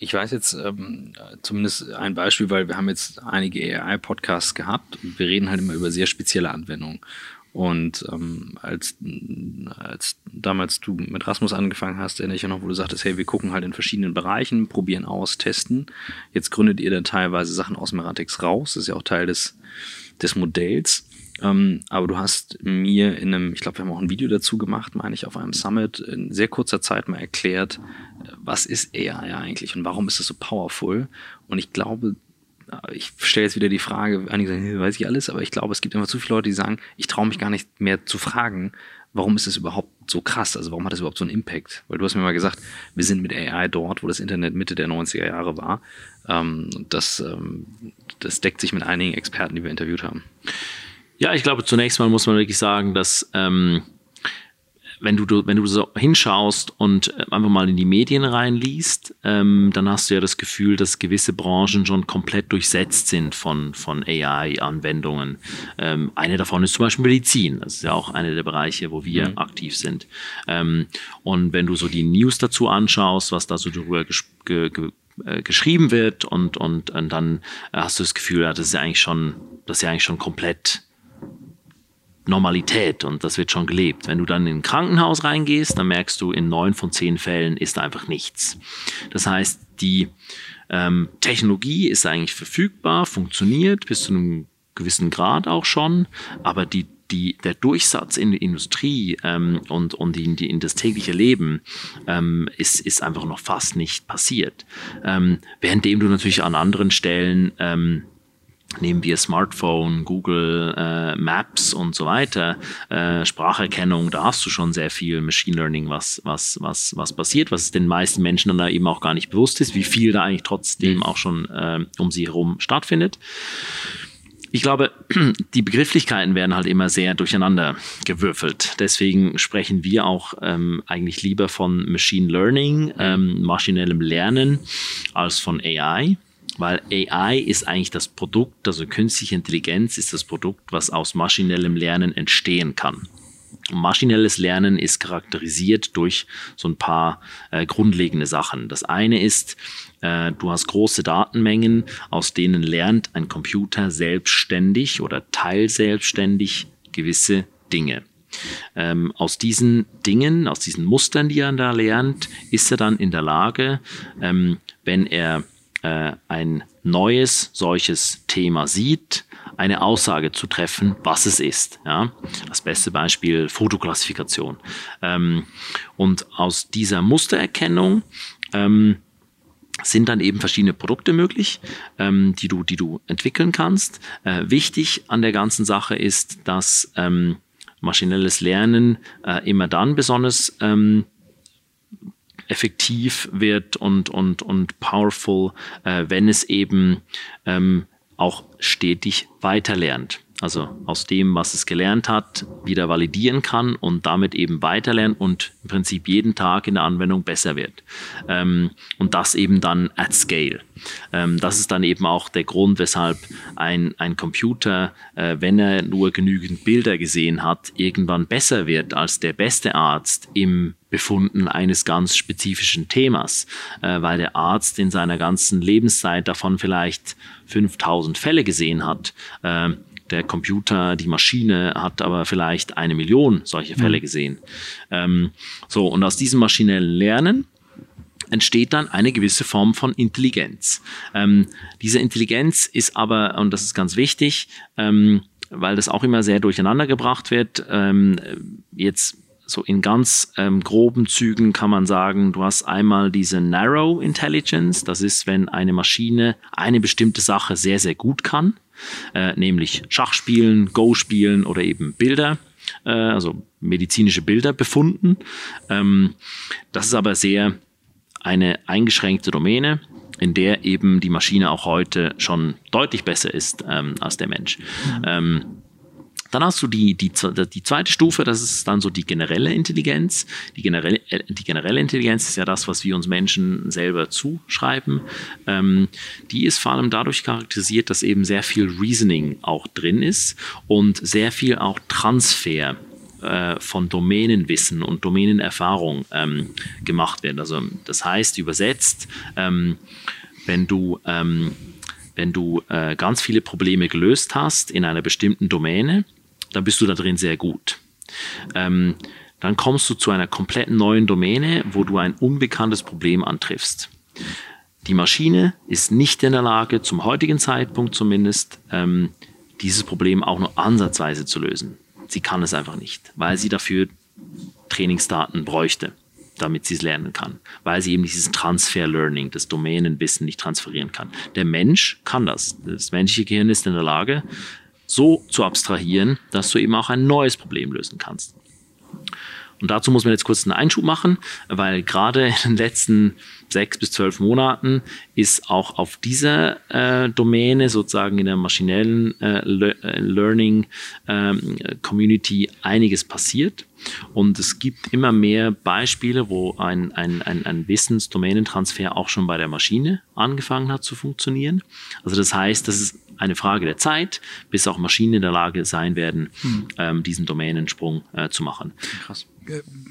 Ich weiß jetzt ähm, zumindest ein Beispiel, weil wir haben jetzt einige AI-Podcasts gehabt und wir reden halt immer über sehr spezielle Anwendungen. Und ähm, als, als damals du mit Rasmus angefangen hast, erinnere ich ja noch, wo du sagtest, hey, wir gucken halt in verschiedenen Bereichen, probieren aus, testen. Jetzt gründet ihr dann teilweise Sachen aus Merantix raus. Das ist ja auch Teil des, des Modells. Ähm, aber du hast mir in einem, ich glaube, wir haben auch ein Video dazu gemacht, meine ich, auf einem Summit in sehr kurzer Zeit mal erklärt, was ist AI eigentlich und warum ist es so powerful. Und ich glaube, ich stelle jetzt wieder die Frage, einige sagen, weiß ich alles, aber ich glaube, es gibt immer zu viele Leute, die sagen, ich traue mich gar nicht mehr zu fragen, warum ist es überhaupt so krass? Also warum hat es überhaupt so einen Impact? Weil du hast mir mal gesagt, wir sind mit AI dort, wo das Internet Mitte der 90er Jahre war. Ähm, das, ähm, das deckt sich mit einigen Experten, die wir interviewt haben. Ja, ich glaube, zunächst mal muss man wirklich sagen, dass ähm, wenn du, wenn du so hinschaust und äh, einfach mal in die Medien reinliest, ähm, dann hast du ja das Gefühl, dass gewisse Branchen schon komplett durchsetzt sind von, von AI-Anwendungen. Ähm, eine davon ist zum Beispiel Medizin. Das ist ja auch einer der Bereiche, wo wir mhm. aktiv sind. Ähm, und wenn du so die News dazu anschaust, was da so darüber ge ge äh, geschrieben wird und, und, und dann hast du das Gefühl, ja, das ist ja eigentlich schon, das ist ja eigentlich schon komplett Normalität und das wird schon gelebt. Wenn du dann in ein Krankenhaus reingehst, dann merkst du, in neun von zehn Fällen ist einfach nichts. Das heißt, die ähm, Technologie ist eigentlich verfügbar, funktioniert bis zu einem gewissen Grad auch schon, aber die die, der Durchsatz in die Industrie ähm, und, und in, die, in das tägliche Leben ähm, ist, ist einfach noch fast nicht passiert. Ähm, währenddem du natürlich an anderen Stellen ähm, nehmen wir Smartphone, Google äh, Maps und so weiter, äh, Spracherkennung, da hast du schon sehr viel Machine Learning, was, was, was, was passiert, was den meisten Menschen dann da eben auch gar nicht bewusst ist, wie viel da eigentlich trotzdem mhm. auch schon äh, um sie herum stattfindet. Ich glaube, die Begrifflichkeiten werden halt immer sehr durcheinander gewürfelt. Deswegen sprechen wir auch ähm, eigentlich lieber von Machine Learning, ähm, maschinellem Lernen, als von AI weil AI ist eigentlich das Produkt, also künstliche Intelligenz ist das Produkt, was aus maschinellem Lernen entstehen kann. Maschinelles Lernen ist charakterisiert durch so ein paar äh, grundlegende Sachen. Das eine ist, äh, du hast große Datenmengen, aus denen lernt ein Computer selbstständig oder teilselbstständig gewisse Dinge. Ähm, aus diesen Dingen, aus diesen Mustern, die er da lernt, ist er dann in der Lage, ähm, wenn er äh, ein neues solches Thema sieht, eine Aussage zu treffen, was es ist. Ja? Das beste Beispiel Fotoklassifikation. Ähm, und aus dieser Mustererkennung ähm, sind dann eben verschiedene Produkte möglich, ähm, die, du, die du entwickeln kannst. Äh, wichtig an der ganzen Sache ist, dass ähm, maschinelles Lernen äh, immer dann besonders ähm, effektiv wird und, und, und powerful, äh, wenn es eben ähm, auch stetig weiterlernt also aus dem, was es gelernt hat, wieder validieren kann und damit eben weiterlernen und im Prinzip jeden Tag in der Anwendung besser wird. Ähm, und das eben dann at scale. Ähm, das ist dann eben auch der Grund, weshalb ein, ein Computer, äh, wenn er nur genügend Bilder gesehen hat, irgendwann besser wird als der beste Arzt im Befunden eines ganz spezifischen Themas, äh, weil der Arzt in seiner ganzen Lebenszeit davon vielleicht 5000 Fälle gesehen hat. Äh, der Computer, die Maschine hat aber vielleicht eine Million solche Fälle mhm. gesehen. Ähm, so, und aus diesem maschinellen Lernen entsteht dann eine gewisse Form von Intelligenz. Ähm, diese Intelligenz ist aber, und das ist ganz wichtig, ähm, weil das auch immer sehr durcheinander gebracht wird, ähm, jetzt so in ganz ähm, groben Zügen kann man sagen, du hast einmal diese Narrow Intelligence, das ist, wenn eine Maschine eine bestimmte Sache sehr, sehr gut kann äh, nämlich Schachspielen, Go spielen oder eben Bilder, äh, also medizinische Bilder befunden. Ähm, das ist aber sehr eine eingeschränkte Domäne, in der eben die Maschine auch heute schon deutlich besser ist ähm, als der Mensch. Mhm. Ähm, dann hast du die, die, die zweite Stufe, das ist dann so die generelle Intelligenz. Die generelle, äh, die generelle Intelligenz ist ja das, was wir uns Menschen selber zuschreiben. Ähm, die ist vor allem dadurch charakterisiert, dass eben sehr viel Reasoning auch drin ist und sehr viel auch Transfer äh, von Domänenwissen und Domänenerfahrung ähm, gemacht wird. Also das heißt übersetzt, ähm, wenn du ähm, wenn du äh, ganz viele Probleme gelöst hast in einer bestimmten Domäne, dann bist du da drin sehr gut. Ähm, dann kommst du zu einer komplett neuen Domäne, wo du ein unbekanntes Problem antriffst. Die Maschine ist nicht in der Lage, zum heutigen Zeitpunkt zumindest, ähm, dieses Problem auch nur ansatzweise zu lösen. Sie kann es einfach nicht, weil sie dafür Trainingsdaten bräuchte, damit sie es lernen kann, weil sie eben dieses Transfer-Learning, das Domänenwissen nicht transferieren kann. Der Mensch kann das. Das menschliche Gehirn ist in der Lage, so zu abstrahieren, dass du eben auch ein neues Problem lösen kannst. Und dazu muss man jetzt kurz einen Einschub machen, weil gerade in den letzten sechs bis zwölf Monaten ist auch auf dieser äh, Domäne, sozusagen in der maschinellen äh, Le äh, Learning ähm, Community, einiges passiert. Und es gibt immer mehr Beispiele, wo ein, ein, ein, ein Wissensdomänentransfer auch schon bei der Maschine angefangen hat zu funktionieren. Also das heißt, das ist eine Frage der Zeit, bis auch Maschinen in der Lage sein werden, hm. ähm, diesen Domänensprung äh, zu machen. Krass.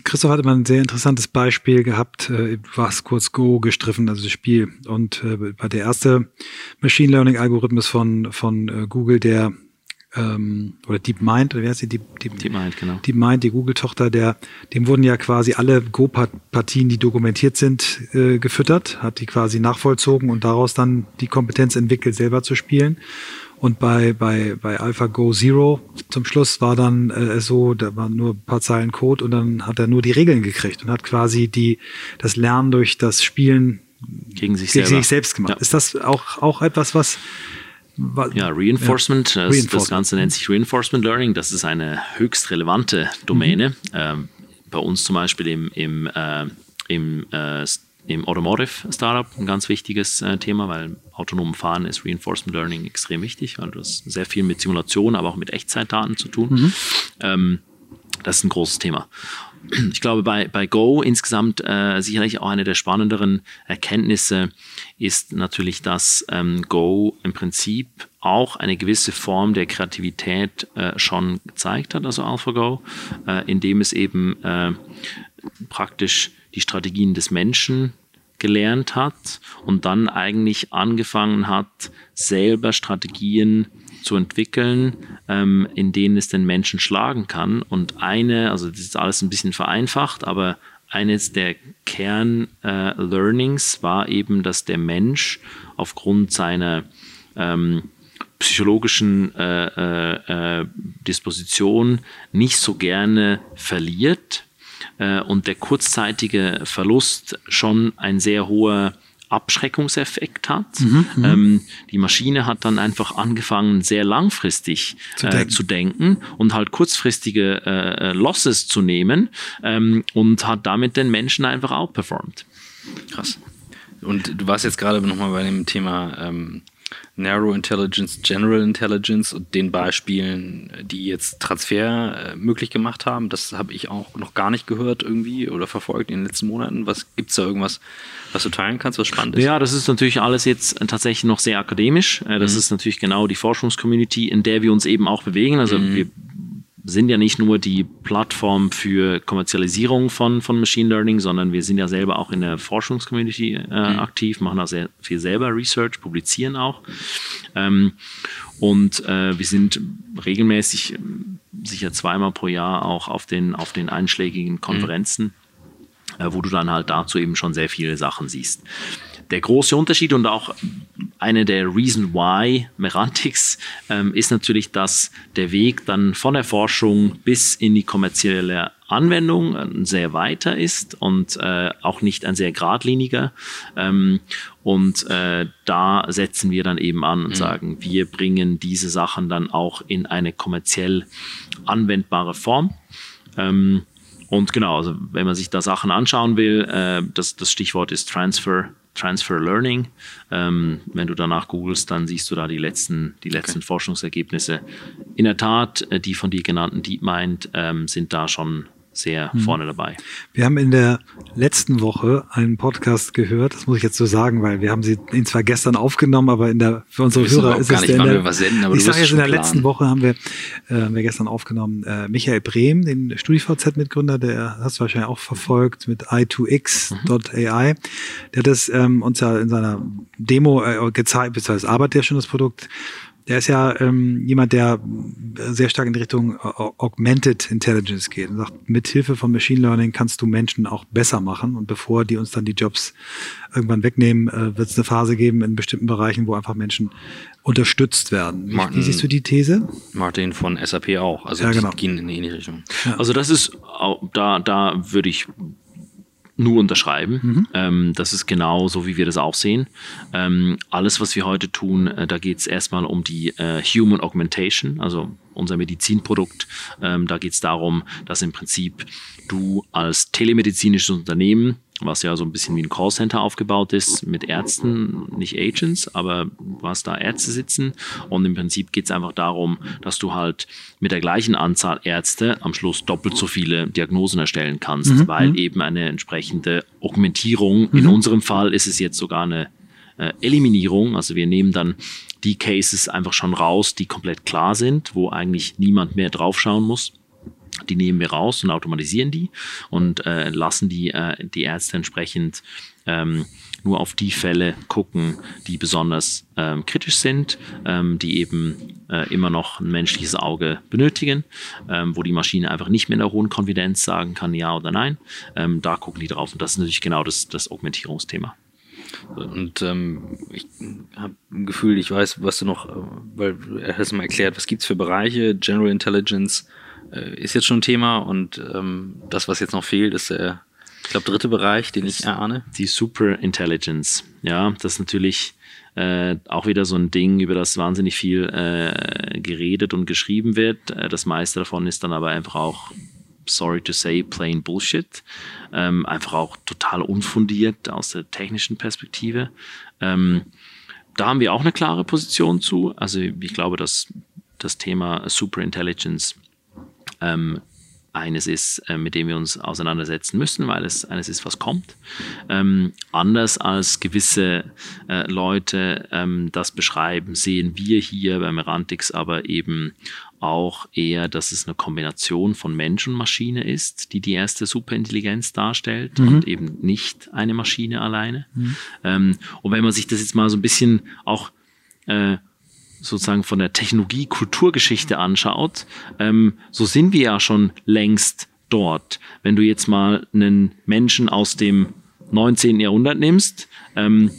Christoph hatte mal ein sehr interessantes Beispiel gehabt, äh, was kurz Go gestriffen, also das Spiel. Und äh, bei der erste Machine Learning Algorithmus von, von äh, Google, der ähm, oder DeepMind, oder wer heißt die? Deep, Deep, DeepMind, genau. DeepMind, die Google-Tochter, der, dem wurden ja quasi alle Go-Partien, die dokumentiert sind, äh, gefüttert, hat die quasi nachvollzogen und daraus dann die Kompetenz entwickelt, selber zu spielen. Und bei, bei, bei AlphaGo Zero zum Schluss war dann äh, so, da waren nur ein paar Zeilen Code und dann hat er nur die Regeln gekriegt und hat quasi die, das Lernen durch das Spielen gegen sich, gegen sich selbst gemacht. Ja. Ist das auch, auch etwas, was ja, Reinforcement, ja. Das, Reinforcement, das, Ganze nennt sich Reinforcement Learning. Das ist eine höchst relevante Domäne. Mhm. Ähm, bei uns zum Beispiel im, im, äh, im, äh, im Automotive Startup ein ganz wichtiges äh, Thema, weil autonom Fahren ist Reinforcement Learning extrem wichtig, weil du hast sehr viel mit Simulation, aber auch mit Echtzeitdaten zu tun. Mhm. Ähm, das ist ein großes Thema. Ich glaube, bei, bei Go insgesamt äh, sicherlich auch eine der spannenderen Erkenntnisse ist natürlich, dass ähm, Go im Prinzip auch eine gewisse Form der Kreativität äh, schon gezeigt hat, also AlphaGo, äh, indem es eben äh, praktisch die Strategien des Menschen gelernt hat und dann eigentlich angefangen hat, selber Strategien zu entwickeln, ähm, in denen es den Menschen schlagen kann. Und eine, also das ist alles ein bisschen vereinfacht, aber eines der Kern-Learnings äh, war eben, dass der Mensch aufgrund seiner ähm, psychologischen äh, äh, äh Disposition nicht so gerne verliert äh, und der kurzzeitige Verlust schon ein sehr hoher Abschreckungseffekt hat. Mhm, mhm, ähm, die Maschine hat dann einfach angefangen, sehr langfristig zu, äh, denken. zu denken. und halt kurzfristige äh, Losses zu nehmen ähm, und hat damit den Menschen einfach outperformed. Krass. Und du warst jetzt gerade nochmal bei dem Thema ähm, Narrow Intelligence, General Intelligence und den Beispielen, die jetzt Transfer äh, möglich gemacht haben. Das habe ich auch noch gar nicht gehört irgendwie oder verfolgt in den letzten Monaten. Was gibt es da irgendwas, was du teilen kannst, was spannend ist? Ja, das ist natürlich alles jetzt tatsächlich noch sehr akademisch. Äh, das mhm. ist natürlich genau die Forschungscommunity, in der wir uns eben auch bewegen. Also mhm. wir sind ja nicht nur die Plattform für Kommerzialisierung von, von Machine Learning, sondern wir sind ja selber auch in der Forschungscommunity äh, mhm. aktiv, machen auch sehr viel selber Research, publizieren auch. Ähm, und äh, wir sind regelmäßig, sicher zweimal pro Jahr auch auf den, auf den einschlägigen Konferenzen, mhm. äh, wo du dann halt dazu eben schon sehr viele Sachen siehst der große Unterschied und auch eine der Reason Why Merantix ähm, ist natürlich, dass der Weg dann von der Forschung bis in die kommerzielle Anwendung ein sehr weiter ist und äh, auch nicht ein sehr geradliniger. Ähm, und äh, da setzen wir dann eben an und mhm. sagen, wir bringen diese Sachen dann auch in eine kommerziell anwendbare Form. Ähm, und genau, also wenn man sich da Sachen anschauen will, äh, das, das Stichwort ist Transfer Transfer Learning. Ähm, wenn du danach googelst, dann siehst du da die letzten, die letzten okay. Forschungsergebnisse. In der Tat, äh, die von dir genannten DeepMind ähm, sind da schon sehr mhm. vorne dabei. Wir haben in der letzten Woche einen Podcast gehört, das muss ich jetzt so sagen, weil wir haben sie ihn zwar gestern aufgenommen, aber in der für unsere Hörer ist es nicht, der, der wir senden, aber ich sage jetzt in der planen. letzten Woche haben wir, äh, haben wir gestern aufgenommen äh, Michael Brehm, den StudiVZ-Mitgründer, der hast du wahrscheinlich auch verfolgt mit i2x.ai. Mhm. Der hat das ähm, uns ja in seiner Demo äh, gezeigt, beziehungsweise arbeitet ja schon das Produkt der ist ja ähm, jemand, der sehr stark in die Richtung äh, Augmented Intelligence geht und sagt, mit Hilfe von Machine Learning kannst du Menschen auch besser machen und bevor die uns dann die Jobs irgendwann wegnehmen, äh, wird es eine Phase geben in bestimmten Bereichen, wo einfach Menschen unterstützt werden. Wie, Martin, wie siehst du die These? Martin von SAP auch. Also ja, genau. gehen in die Richtung. Ja. Also das ist, da, da würde ich nur unterschreiben. Mhm. Ähm, das ist genau so, wie wir das auch sehen. Ähm, alles, was wir heute tun, äh, da geht es erstmal um die äh, Human Augmentation, also unser Medizinprodukt. Ähm, da geht es darum, dass im Prinzip du als telemedizinisches Unternehmen was ja so ein bisschen wie ein Callcenter aufgebaut ist mit Ärzten, nicht Agents, aber hast da Ärzte sitzen und im Prinzip geht es einfach darum, dass du halt mit der gleichen Anzahl Ärzte am Schluss doppelt so viele Diagnosen erstellen kannst, mhm. weil mhm. eben eine entsprechende Augmentierung, mhm. in unserem Fall ist es jetzt sogar eine äh, Eliminierung, also wir nehmen dann die Cases einfach schon raus, die komplett klar sind, wo eigentlich niemand mehr draufschauen muss die nehmen wir raus und automatisieren die und äh, lassen die, äh, die Ärzte entsprechend ähm, nur auf die Fälle gucken, die besonders ähm, kritisch sind, ähm, die eben äh, immer noch ein menschliches Auge benötigen, ähm, wo die Maschine einfach nicht mehr in der hohen Konfidenz sagen kann, ja oder nein. Ähm, da gucken die drauf und das ist natürlich genau das, das Augmentierungsthema. Und ähm, ich habe ein Gefühl, ich weiß, was du noch, äh, weil er hat es mal erklärt, was gibt es für Bereiche, General Intelligence, äh, ist jetzt schon ein Thema und ähm, das, was jetzt noch fehlt, ist der, ich glaube, dritte Bereich, den ich erahne. Die Super Intelligence. Ja, das ist natürlich äh, auch wieder so ein Ding, über das wahnsinnig viel äh, geredet und geschrieben wird. Äh, das meiste davon ist dann aber einfach auch, sorry to say, plain Bullshit. Ähm, einfach auch total unfundiert aus der technischen Perspektive. Ähm, da haben wir auch eine klare Position zu. Also ich glaube, dass das Thema Super Intelligence ähm, eines ist, äh, mit dem wir uns auseinandersetzen müssen, weil es eines ist, was kommt. Ähm, anders als gewisse äh, Leute ähm, das beschreiben, sehen wir hier bei Merantix aber eben auch eher, dass es eine Kombination von Mensch und Maschine ist, die die erste Superintelligenz darstellt mhm. und eben nicht eine Maschine alleine. Mhm. Ähm, und wenn man sich das jetzt mal so ein bisschen auch äh, sozusagen von der Technologie-Kulturgeschichte anschaut, ähm, so sind wir ja schon längst dort. Wenn du jetzt mal einen Menschen aus dem 19. Jahrhundert nimmst ähm,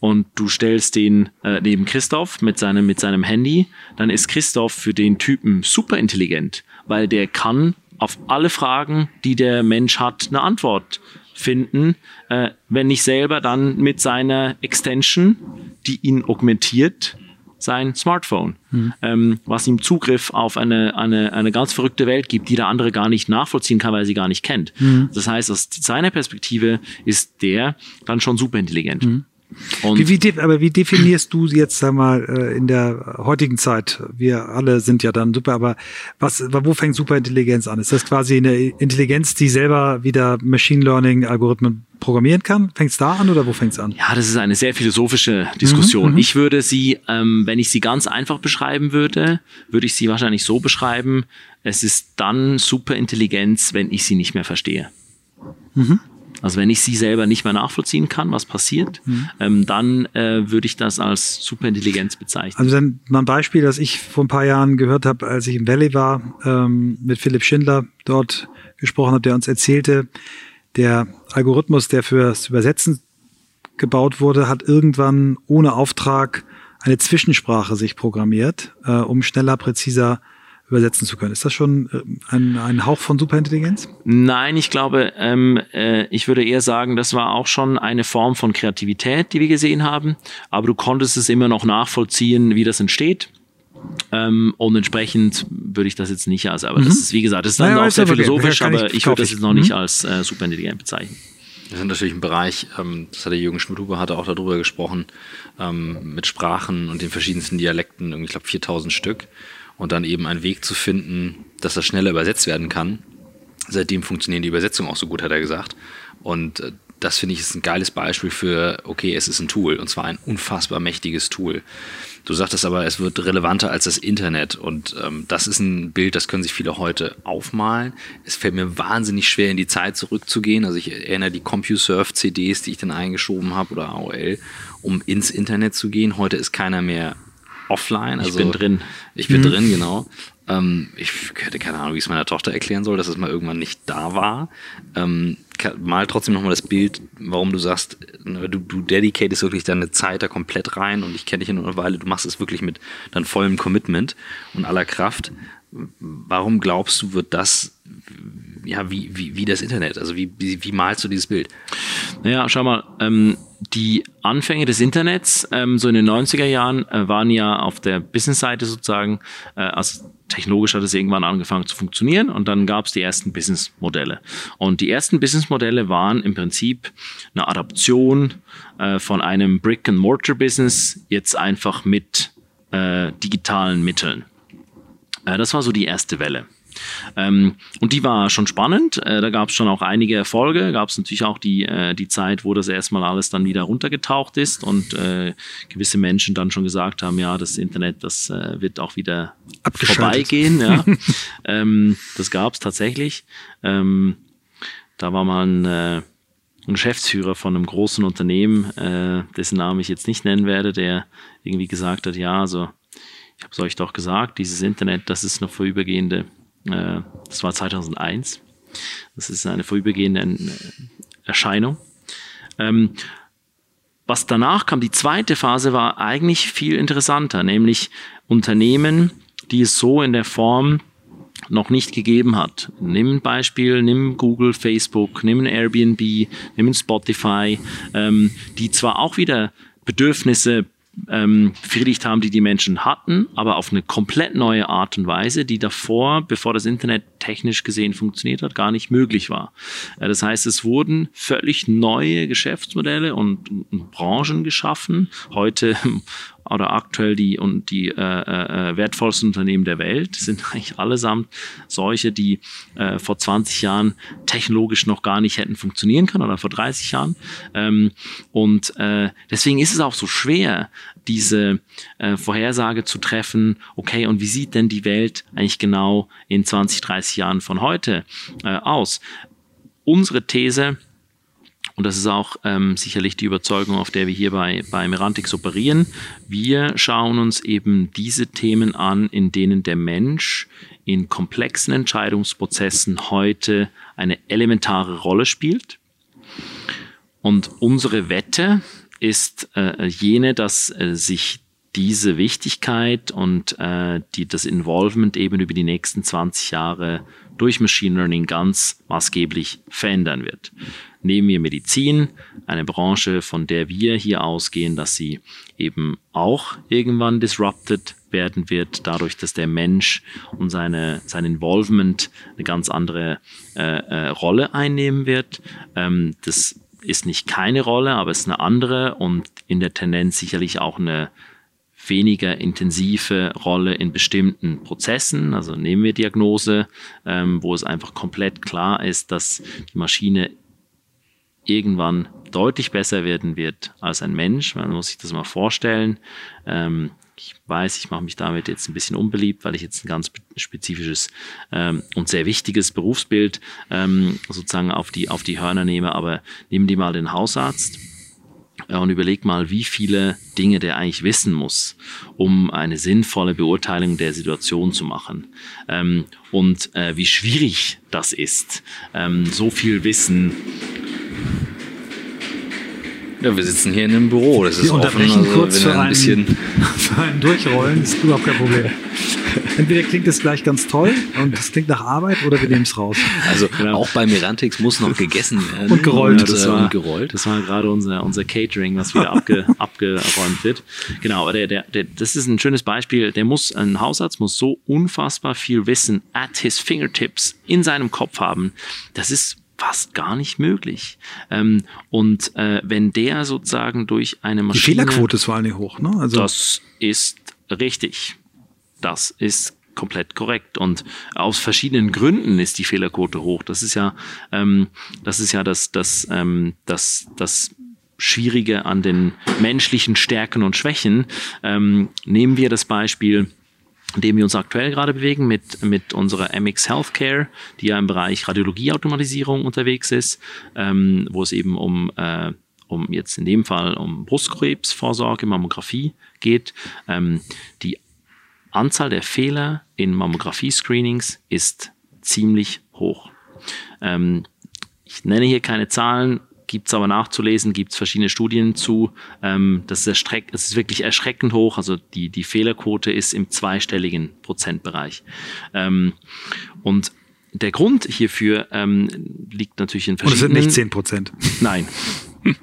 und du stellst den äh, neben Christoph mit seinem, mit seinem Handy, dann ist Christoph für den Typen super intelligent, weil der kann auf alle Fragen, die der Mensch hat, eine Antwort finden, äh, wenn nicht selber dann mit seiner Extension, die ihn augmentiert, sein Smartphone, mhm. ähm, was ihm Zugriff auf eine, eine, eine ganz verrückte Welt gibt, die der andere gar nicht nachvollziehen kann, weil er sie gar nicht kennt. Mhm. Das heißt, aus seiner Perspektive ist der dann schon superintelligent. Mhm. Wie, wie, aber wie definierst du jetzt, sag mal, äh, in der heutigen Zeit? Wir alle sind ja dann super, aber was, wo fängt Superintelligenz an? Ist das quasi eine Intelligenz, die selber wieder Machine Learning Algorithmen programmieren kann? Fängt es da an oder wo fängt es an? Ja, das ist eine sehr philosophische Diskussion. Mhm, mhm, ich würde sie, ähm, wenn ich sie ganz einfach beschreiben würde, würde ich sie wahrscheinlich so beschreiben, es ist dann Superintelligenz, wenn ich sie nicht mehr verstehe. Mhm. Also wenn ich sie selber nicht mehr nachvollziehen kann, was passiert, mhm. ähm, dann äh, würde ich das als Superintelligenz bezeichnen. Also dann mal ein Beispiel, das ich vor ein paar Jahren gehört habe, als ich im Valley war, ähm, mit Philipp Schindler dort gesprochen habe, der uns erzählte, der Algorithmus, der fürs Übersetzen gebaut wurde, hat irgendwann ohne Auftrag eine Zwischensprache sich programmiert, äh, um schneller, präziser übersetzen zu können. Ist das schon äh, ein, ein Hauch von Superintelligenz? Nein, ich glaube, ähm, äh, ich würde eher sagen, das war auch schon eine Form von Kreativität, die wir gesehen haben. Aber du konntest es immer noch nachvollziehen, wie das entsteht. Ähm, und entsprechend würde ich das jetzt nicht als, aber mhm. das ist, wie gesagt, das ist dann naja, auch sehr philosophisch, okay. aber ich würde das jetzt noch nicht mhm. als äh, superintelligent bezeichnen. Wir sind natürlich ein Bereich, ähm, das hat der Jürgen Schmidhuber hatte auch darüber gesprochen, ähm, mit Sprachen und den verschiedensten Dialekten, ich glaube 4000 Stück und dann eben einen Weg zu finden, dass das schneller übersetzt werden kann. Seitdem funktionieren die Übersetzungen auch so gut, hat er gesagt. Und äh, das finde ich ist ein geiles Beispiel für, okay, es ist ein Tool und zwar ein unfassbar mächtiges Tool. Du sagtest aber, es wird relevanter als das Internet und ähm, das ist ein Bild, das können sich viele heute aufmalen. Es fällt mir wahnsinnig schwer, in die Zeit zurückzugehen. Also ich erinnere die CompuServe-CDs, die ich dann eingeschoben habe oder AOL, um ins Internet zu gehen. Heute ist keiner mehr offline. Also, ich bin drin. Ich bin mhm. drin, genau. Ähm, ich hätte keine Ahnung, wie ich es meiner Tochter erklären soll, dass es mal irgendwann nicht da war. Ähm, mal trotzdem nochmal das Bild, warum du sagst, ne, du, du dedicatest wirklich deine Zeit da komplett rein und ich kenne dich in einer Weile, du machst es wirklich mit deinem vollem Commitment und aller Kraft. Warum glaubst du, wird das ja, wie, wie, wie das Internet? Also wie, wie, wie malst du dieses Bild? Naja, schau mal, ähm, die Anfänge des Internets, ähm, so in den 90er Jahren, äh, waren ja auf der Business-Seite sozusagen, äh, also technologisch hat es irgendwann angefangen zu funktionieren und dann gab es die ersten Business-Modelle. Und die ersten Business-Modelle waren im Prinzip eine Adaption äh, von einem Brick-and-Mortar-Business jetzt einfach mit äh, digitalen Mitteln. Äh, das war so die erste Welle. Ähm, und die war schon spannend. Äh, da gab es schon auch einige Erfolge. Gab es natürlich auch die, äh, die Zeit, wo das erstmal alles dann wieder runtergetaucht ist und äh, gewisse Menschen dann schon gesagt haben, ja, das Internet, das äh, wird auch wieder vorbeigehen. Ja. ähm, das gab es tatsächlich. Ähm, da war mal ein, äh, ein Geschäftsführer von einem großen Unternehmen, äh, dessen Namen ich jetzt nicht nennen werde, der irgendwie gesagt hat, ja, also ich habe es euch doch gesagt, dieses Internet, das ist eine vorübergehende das war 2001. Das ist eine vorübergehende äh, Erscheinung. Ähm, was danach kam, die zweite Phase war eigentlich viel interessanter, nämlich Unternehmen, die es so in der Form noch nicht gegeben hat. Nimm ein Beispiel, nimm Google, Facebook, nimm ein Airbnb, nimm ein Spotify, ähm, die zwar auch wieder Bedürfnisse ähm, befriedigt haben, die die Menschen hatten, aber auf eine komplett neue Art und Weise, die davor, bevor das Internet technisch gesehen funktioniert hat, gar nicht möglich war. Äh, das heißt, es wurden völlig neue Geschäftsmodelle und, und Branchen geschaffen. Heute oder aktuell die und die äh, äh, wertvollsten Unternehmen der Welt sind eigentlich allesamt solche, die äh, vor 20 Jahren technologisch noch gar nicht hätten funktionieren können oder vor 30 Jahren. Ähm, und äh, deswegen ist es auch so schwer, diese äh, Vorhersage zu treffen, okay, und wie sieht denn die Welt eigentlich genau in 20, 30 Jahren von heute äh, aus? Unsere These und das ist auch ähm, sicherlich die Überzeugung, auf der wir hier bei, bei Merantix operieren. Wir schauen uns eben diese Themen an, in denen der Mensch in komplexen Entscheidungsprozessen heute eine elementare Rolle spielt. Und unsere Wette ist äh, jene, dass äh, sich diese Wichtigkeit und äh, die, das Involvement eben über die nächsten 20 Jahre durch Machine Learning ganz maßgeblich verändern wird. Nehmen wir Medizin, eine Branche, von der wir hier ausgehen, dass sie eben auch irgendwann disrupted werden wird, dadurch, dass der Mensch und seine, sein Involvement eine ganz andere äh, äh, Rolle einnehmen wird. Ähm, das ist nicht keine Rolle, aber es ist eine andere und in der Tendenz sicherlich auch eine weniger intensive Rolle in bestimmten Prozessen. Also nehmen wir Diagnose, ähm, wo es einfach komplett klar ist, dass die Maschine irgendwann deutlich besser werden wird als ein Mensch. Man muss sich das mal vorstellen. Ähm, ich weiß, ich mache mich damit jetzt ein bisschen unbeliebt, weil ich jetzt ein ganz spezifisches ähm, und sehr wichtiges Berufsbild ähm, sozusagen auf die, auf die Hörner nehme. Aber nehmen die mal den Hausarzt äh, und überleg mal, wie viele Dinge der eigentlich wissen muss, um eine sinnvolle Beurteilung der Situation zu machen. Ähm, und äh, wie schwierig das ist, ähm, so viel Wissen ja, wir sitzen hier in einem Büro. Das ist wir unterbrechen offen, also kurz für ein ein, bisschen für ein Durchrollen. Das ist überhaupt kein Problem. Entweder klingt es gleich ganz toll und es klingt nach Arbeit oder wir nehmen es raus. Also genau. auch bei Mirantix muss noch gegessen werden. Und gerollt. Ja, das, war, und gerollt. das war gerade unser, unser Catering, was wieder abge, abgeräumt wird. Genau, aber der, der, der, das ist ein schönes Beispiel. Der muss, ein Hausarzt muss so unfassbar viel Wissen at his fingertips in seinem Kopf haben. Das ist fast gar nicht möglich. Ähm, und äh, wenn der sozusagen durch eine Maschine... Die Fehlerquote ist vor allem hoch, ne? Also das ist richtig. Das ist komplett korrekt. Und aus verschiedenen Gründen ist die Fehlerquote hoch. Das ist ja, ähm, das ist ja das, das, ähm, das, das Schwierige an den menschlichen Stärken und Schwächen. Ähm, nehmen wir das Beispiel, dem wir uns aktuell gerade bewegen mit, mit unserer MX Healthcare, die ja im Bereich Radiologieautomatisierung unterwegs ist, ähm, wo es eben um, äh, um jetzt in dem Fall um Brustkrebsvorsorge, Mammographie geht. Ähm, die Anzahl der Fehler in Mammographie-Screenings ist ziemlich hoch. Ähm, ich nenne hier keine Zahlen, gibt es aber nachzulesen, gibt es verschiedene Studien zu. Ähm, das, ist das ist wirklich erschreckend hoch. Also die, die Fehlerquote ist im zweistelligen Prozentbereich. Ähm, und der Grund hierfür ähm, liegt natürlich in verschiedenen... Und es sind nicht 10 Prozent. Nein.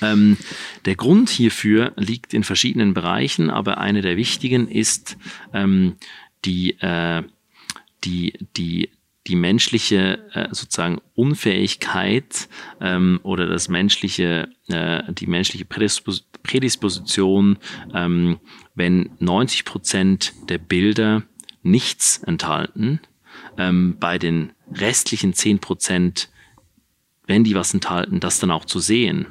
ähm, der Grund hierfür liegt in verschiedenen Bereichen, aber eine der wichtigen ist ähm, die, äh, die, die die menschliche äh, sozusagen Unfähigkeit ähm, oder das menschliche, äh, die menschliche Prädispos Prädisposition, ähm, wenn 90 Prozent der Bilder nichts enthalten, ähm, bei den restlichen 10 Prozent, wenn die was enthalten, das dann auch zu sehen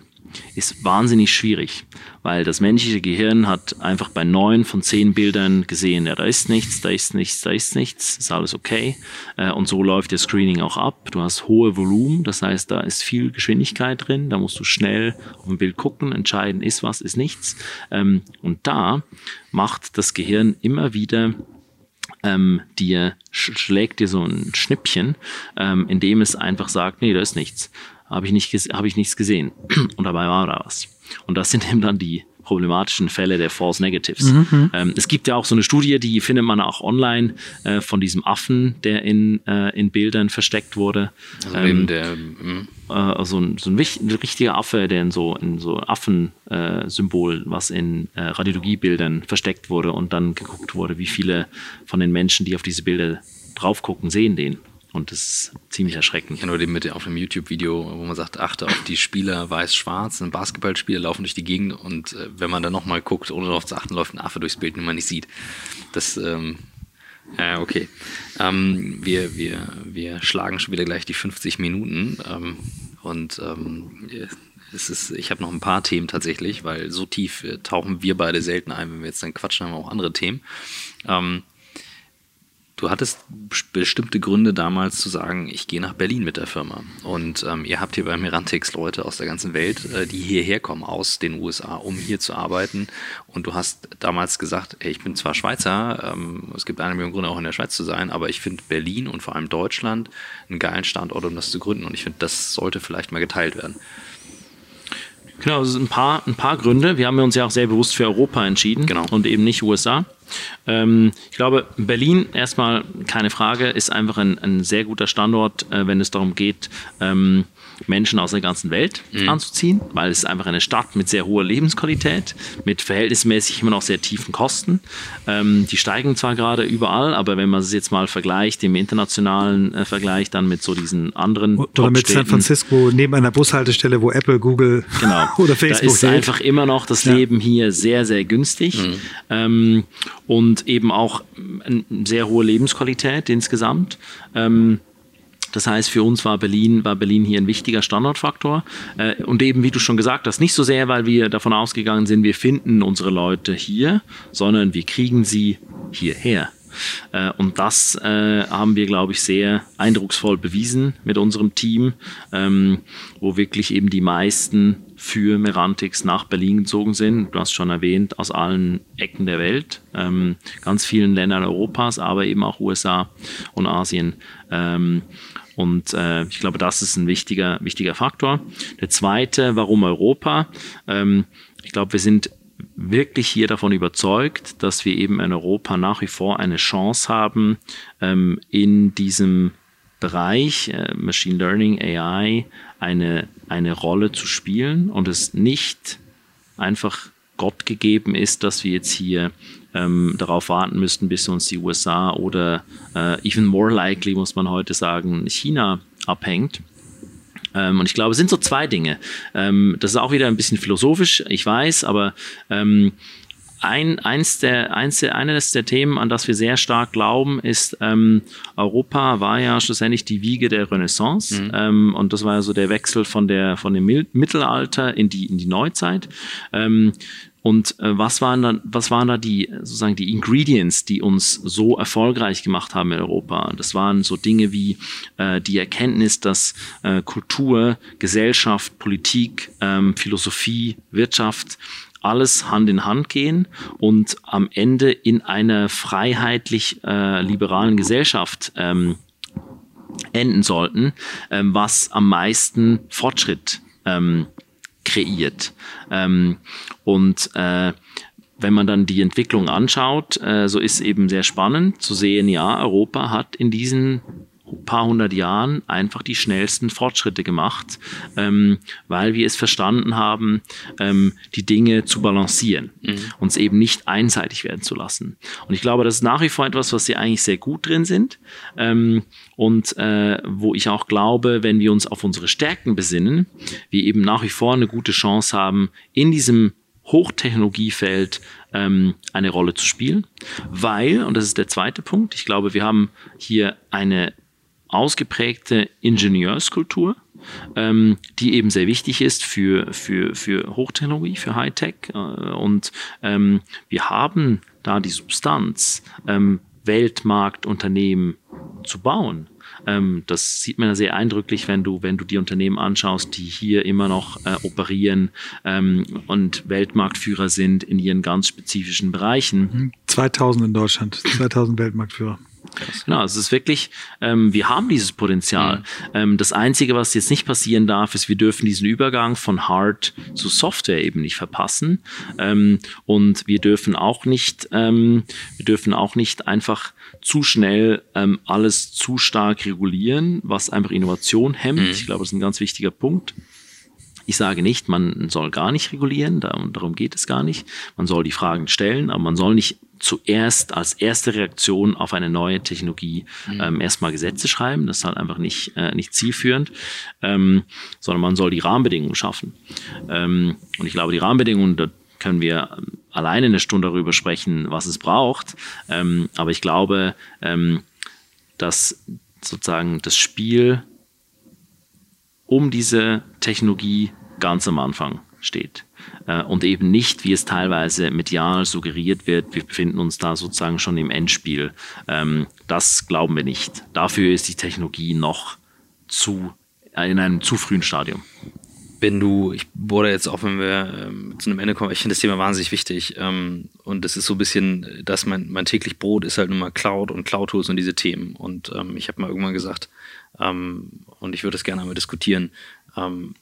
ist wahnsinnig schwierig, weil das menschliche Gehirn hat einfach bei neun von zehn Bildern gesehen, ja, da ist nichts, da ist nichts, da ist nichts, ist alles okay. Äh, und so läuft der Screening auch ab. Du hast hohe Volumen, das heißt, da ist viel Geschwindigkeit drin, da musst du schnell auf ein Bild gucken, entscheiden, ist was, ist nichts. Ähm, und da macht das Gehirn immer wieder ähm, dir schlägt dir so ein Schnippchen, ähm, in dem es einfach sagt, nee, da ist nichts habe ich, nicht, hab ich nichts gesehen. Und dabei war da was. Und das sind eben dann die problematischen Fälle der False Negatives. Mhm. Ähm, es gibt ja auch so eine Studie, die findet man auch online äh, von diesem Affen, der in, äh, in Bildern versteckt wurde. Also ähm, der, hm. äh, so, ein, so ein, ein, richtiger Affe, der in so, in so Affen-Symbol, äh, was in äh, Radiologiebildern versteckt wurde und dann geguckt wurde, wie viele von den Menschen, die auf diese Bilder drauf gucken, sehen den. Und das ist ziemlich erschreckend. Ich kenne nur den mit auf dem YouTube-Video, wo man sagt, achte auf die Spieler weiß-schwarz. Ein Basketballspieler laufen durch die Gegend und äh, wenn man dann nochmal guckt, ohne darauf zu achten, läuft ein Affe durchs Bild, den man nicht sieht. Das, ähm, ja, okay. Ähm, wir, wir, wir schlagen schon wieder gleich die 50 Minuten. Ähm, und ähm, es ist, ich habe noch ein paar Themen tatsächlich, weil so tief äh, tauchen wir beide selten ein. Wenn wir jetzt dann quatschen, haben wir auch andere Themen. Ähm, Du hattest bestimmte Gründe damals zu sagen, ich gehe nach Berlin mit der Firma. Und ähm, ihr habt hier bei Mirantix Leute aus der ganzen Welt, äh, die hierher kommen aus den USA, um hier zu arbeiten. Und du hast damals gesagt, hey, ich bin zwar Schweizer, ähm, es gibt eine Million Gründe auch in der Schweiz zu sein, aber ich finde Berlin und vor allem Deutschland einen geilen Standort, um das zu gründen. Und ich finde, das sollte vielleicht mal geteilt werden. Genau, also ein paar, ein paar Gründe. Wir haben uns ja auch sehr bewusst für Europa entschieden genau. und eben nicht USA. Ähm, ich glaube, Berlin erstmal keine Frage, ist einfach ein, ein sehr guter Standort, äh, wenn es darum geht, ähm, Menschen aus der ganzen Welt mhm. anzuziehen, weil es ist einfach eine Stadt mit sehr hoher Lebensqualität, mit verhältnismäßig immer noch sehr tiefen Kosten. Ähm, die steigen zwar gerade überall, aber wenn man es jetzt mal vergleicht, im internationalen äh, Vergleich dann mit so diesen anderen Oder mit San Francisco neben einer Bushaltestelle, wo Apple, Google genau, oder Facebook da ist hält. einfach immer noch das ja. Leben hier sehr, sehr günstig mhm. ähm, und eben auch eine sehr hohe Lebensqualität insgesamt. Ähm, das heißt, für uns war Berlin, war Berlin hier ein wichtiger Standortfaktor. Äh, und eben, wie du schon gesagt hast, nicht so sehr, weil wir davon ausgegangen sind, wir finden unsere Leute hier, sondern wir kriegen sie hierher. Äh, und das äh, haben wir, glaube ich, sehr eindrucksvoll bewiesen mit unserem Team, ähm, wo wirklich eben die meisten für Merantix nach Berlin gezogen sind. Du hast schon erwähnt, aus allen Ecken der Welt, ähm, ganz vielen Ländern Europas, aber eben auch USA und Asien. Ähm, und äh, ich glaube, das ist ein wichtiger, wichtiger Faktor. Der zweite, warum Europa? Ähm, ich glaube, wir sind wirklich hier davon überzeugt, dass wir eben in Europa nach wie vor eine Chance haben, ähm, in diesem Bereich äh, Machine Learning, AI eine, eine Rolle zu spielen und es nicht einfach Gott gegeben ist, dass wir jetzt hier ähm, darauf warten müssten, bis uns die USA oder äh, even more likely, muss man heute sagen, China abhängt. Ähm, und ich glaube, es sind so zwei Dinge. Ähm, das ist auch wieder ein bisschen philosophisch, ich weiß, aber ähm, ein, eins der, eins der, eines der Themen, an das wir sehr stark glauben, ist, ähm, Europa war ja schlussendlich die Wiege der Renaissance. Mhm. Ähm, und das war ja so der Wechsel von, der, von dem Mittelalter in die, in die Neuzeit. Ähm, und äh, was waren dann, was waren da die sozusagen die Ingredients, die uns so erfolgreich gemacht haben in Europa? Das waren so Dinge wie äh, die Erkenntnis, dass äh, Kultur, Gesellschaft, Politik, ähm, Philosophie, Wirtschaft alles Hand in Hand gehen und am Ende in einer freiheitlich äh, liberalen Gesellschaft ähm, enden sollten, ähm, was am meisten Fortschritt ähm, kreiert. Ähm, und äh, wenn man dann die Entwicklung anschaut, äh, so ist eben sehr spannend zu sehen, ja, Europa hat in diesen paar hundert Jahren einfach die schnellsten Fortschritte gemacht, ähm, weil wir es verstanden haben, ähm, die Dinge zu balancieren, mhm. uns eben nicht einseitig werden zu lassen. Und ich glaube, das ist nach wie vor etwas, was wir eigentlich sehr gut drin sind ähm, und äh, wo ich auch glaube, wenn wir uns auf unsere Stärken besinnen, wir eben nach wie vor eine gute Chance haben, in diesem Hochtechnologiefeld ähm, eine Rolle zu spielen, weil, und das ist der zweite Punkt, ich glaube, wir haben hier eine ausgeprägte Ingenieurskultur, ähm, die eben sehr wichtig ist für, für, für Hochtechnologie, für Hightech. Äh, und ähm, wir haben da die Substanz, ähm, Weltmarktunternehmen zu bauen. Ähm, das sieht man sehr eindrücklich, wenn du, wenn du die Unternehmen anschaust, die hier immer noch äh, operieren ähm, und Weltmarktführer sind in ihren ganz spezifischen Bereichen. 2000 in Deutschland, 2000 Weltmarktführer. Genau, es ist wirklich, ähm, wir haben dieses Potenzial. Mhm. Ähm, das Einzige, was jetzt nicht passieren darf, ist, wir dürfen diesen Übergang von Hard zu Software eben nicht verpassen. Ähm, und wir dürfen auch nicht, ähm, wir dürfen auch nicht einfach zu schnell ähm, alles zu stark regulieren, was einfach Innovation hemmt. Mhm. Ich glaube, das ist ein ganz wichtiger Punkt. Ich sage nicht, man soll gar nicht regulieren, darum geht es gar nicht. Man soll die Fragen stellen, aber man soll nicht zuerst als erste Reaktion auf eine neue Technologie mhm. ähm, erstmal Gesetze schreiben. Das ist halt einfach nicht, äh, nicht zielführend, ähm, sondern man soll die Rahmenbedingungen schaffen. Ähm, und ich glaube, die Rahmenbedingungen, da können wir alleine eine Stunde darüber sprechen, was es braucht. Ähm, aber ich glaube, ähm, dass sozusagen das Spiel um diese Technologie ganz am Anfang steht. Äh, und eben nicht, wie es teilweise medial suggeriert wird, wir befinden uns da sozusagen schon im Endspiel. Ähm, das glauben wir nicht. Dafür ist die Technologie noch zu, äh, in einem zu frühen Stadium. Wenn du, ich wurde jetzt auch, wenn wir ähm, zu einem Ende kommen, ich finde das Thema wahnsinnig wichtig. Ähm, und das ist so ein bisschen, dass mein, mein täglich Brot ist halt nun mal Cloud und Cloud-Tools und diese Themen. Und ähm, ich habe mal irgendwann gesagt, ähm, und ich würde das gerne einmal diskutieren, ähm,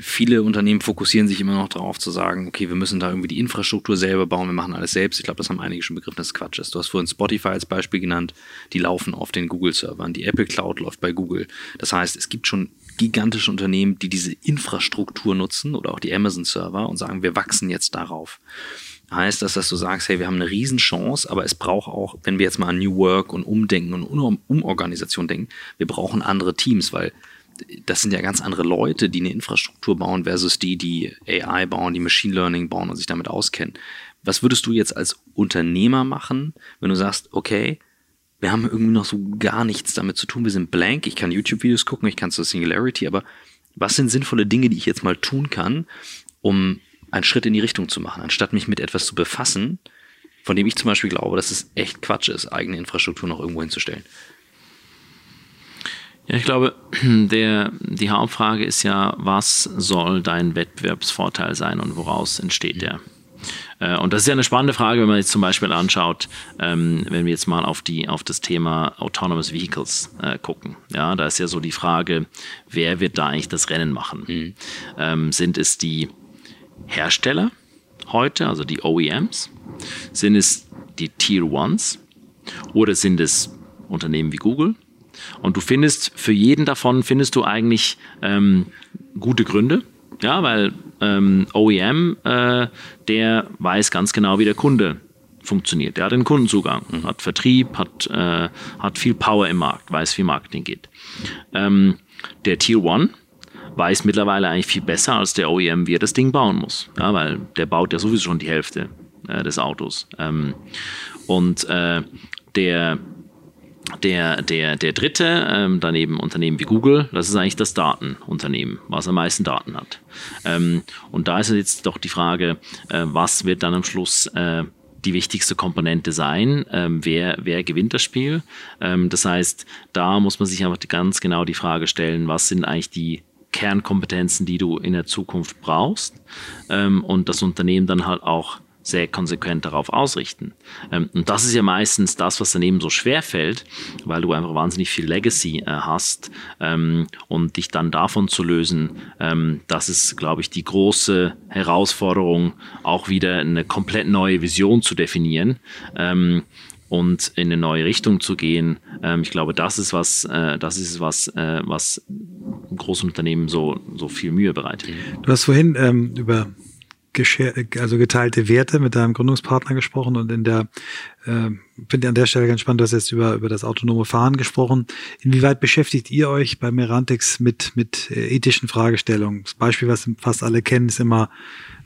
viele Unternehmen fokussieren sich immer noch darauf zu sagen, okay, wir müssen da irgendwie die Infrastruktur selber bauen, wir machen alles selbst. Ich glaube, das haben einige schon begriffen, dass Quatsch ist. Du hast vorhin Spotify als Beispiel genannt, die laufen auf den Google-Servern, die Apple Cloud läuft bei Google. Das heißt, es gibt schon gigantische Unternehmen, die diese Infrastruktur nutzen oder auch die Amazon-Server und sagen, wir wachsen jetzt darauf. Heißt das, dass du sagst, hey, wir haben eine Riesenchance, aber es braucht auch, wenn wir jetzt mal an New Work und Umdenken und Umorganisation denken, wir brauchen andere Teams, weil das sind ja ganz andere Leute, die eine Infrastruktur bauen, versus die, die AI bauen, die Machine Learning bauen und sich damit auskennen. Was würdest du jetzt als Unternehmer machen, wenn du sagst, okay, wir haben irgendwie noch so gar nichts damit zu tun, wir sind blank, ich kann YouTube-Videos gucken, ich kann zur Singularity, aber was sind sinnvolle Dinge, die ich jetzt mal tun kann, um einen Schritt in die Richtung zu machen, anstatt mich mit etwas zu befassen, von dem ich zum Beispiel glaube, dass es echt Quatsch ist, eigene Infrastruktur noch irgendwo hinzustellen? Ja, ich glaube, der, die Hauptfrage ist ja, was soll dein Wettbewerbsvorteil sein und woraus entsteht der? Äh, und das ist ja eine spannende Frage, wenn man jetzt zum Beispiel anschaut, ähm, wenn wir jetzt mal auf, die, auf das Thema Autonomous Vehicles äh, gucken. Ja, da ist ja so die Frage, wer wird da eigentlich das Rennen machen? Mhm. Ähm, sind es die Hersteller heute, also die OEMs? Sind es die Tier Ones? Oder sind es Unternehmen wie Google? Und du findest für jeden davon findest du eigentlich ähm, gute Gründe. Ja, weil ähm, OEM, äh, der weiß ganz genau, wie der Kunde funktioniert. Der hat den Kundenzugang, mhm. hat Vertrieb, hat, äh, hat viel Power im Markt, weiß, wie Marketing geht. Ähm, der Tier One weiß mittlerweile eigentlich viel besser als der OEM, wie er das Ding bauen muss. Ja, weil der baut ja sowieso schon die Hälfte äh, des Autos. Ähm, und äh, der der, der, der dritte, ähm, daneben Unternehmen wie Google, das ist eigentlich das Datenunternehmen, was am meisten Daten hat. Ähm, und da ist jetzt doch die Frage, äh, was wird dann am Schluss äh, die wichtigste Komponente sein, ähm, wer, wer gewinnt das Spiel. Ähm, das heißt, da muss man sich einfach ganz genau die Frage stellen, was sind eigentlich die Kernkompetenzen, die du in der Zukunft brauchst ähm, und das Unternehmen dann halt auch sehr konsequent darauf ausrichten. Ähm, und das ist ja meistens das, was daneben so schwer fällt, weil du einfach wahnsinnig viel Legacy äh, hast ähm, und dich dann davon zu lösen, ähm, das ist, glaube ich, die große Herausforderung, auch wieder eine komplett neue Vision zu definieren und in eine neue Richtung zu gehen. Ich glaube, das ist was, äh, das ist was, äh, was großen Unternehmen so, so viel Mühe bereitet. Du hast vorhin ähm, über also geteilte Werte mit deinem Gründungspartner gesprochen und in der, äh, finde ich an der Stelle ganz spannend, du hast jetzt über, über das autonome Fahren gesprochen. Inwieweit beschäftigt ihr euch bei Merantix mit, mit äh, ethischen Fragestellungen? Das Beispiel, was fast alle kennen, ist immer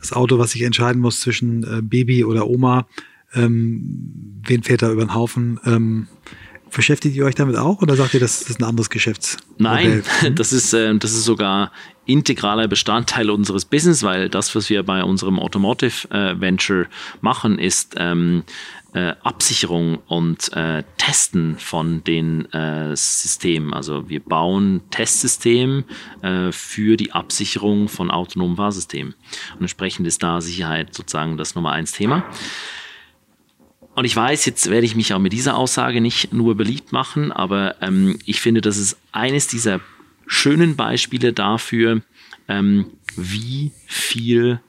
das Auto, was sich entscheiden muss zwischen äh, Baby oder Oma. Ähm, wen fährt da über den Haufen? Ähm, Beschäftigt ihr euch damit auch oder sagt ihr, das ist ein anderes Geschäftsmodell? Nein, das ist, äh, das ist sogar integraler Bestandteil unseres Business, weil das, was wir bei unserem Automotive äh, Venture machen, ist ähm, äh, Absicherung und äh, Testen von den äh, Systemen. Also wir bauen Testsystem für die Absicherung von autonomen Fahrsystemen. Und entsprechend ist da Sicherheit sozusagen das Nummer eins Thema. Und ich weiß, jetzt werde ich mich auch mit dieser Aussage nicht nur beliebt machen, aber ähm, ich finde, das ist eines dieser schönen Beispiele dafür, ähm, wie viel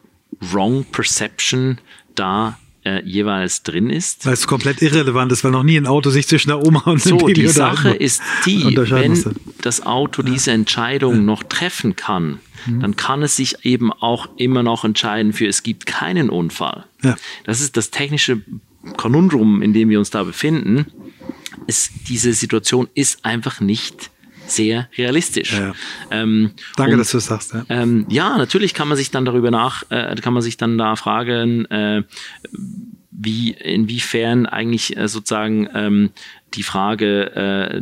Wrong Perception da äh, jeweils drin ist. Weil es komplett irrelevant ist, weil noch nie ein Auto sich zwischen der Oma und dem so, Baby die Sache ist die, wenn das Auto diese Entscheidung ja. noch treffen kann, mhm. dann kann es sich eben auch immer noch entscheiden für es gibt keinen Unfall. Ja. Das ist das technische Konundrum, in dem wir uns da befinden, ist, diese Situation ist einfach nicht sehr realistisch. Ja, ja. Ähm, Danke, und, dass du es sagst. Ja. Ähm, ja. natürlich kann man sich dann darüber nach, äh, kann man sich dann da fragen, äh, wie inwiefern eigentlich äh, sozusagen ähm, die Frage äh,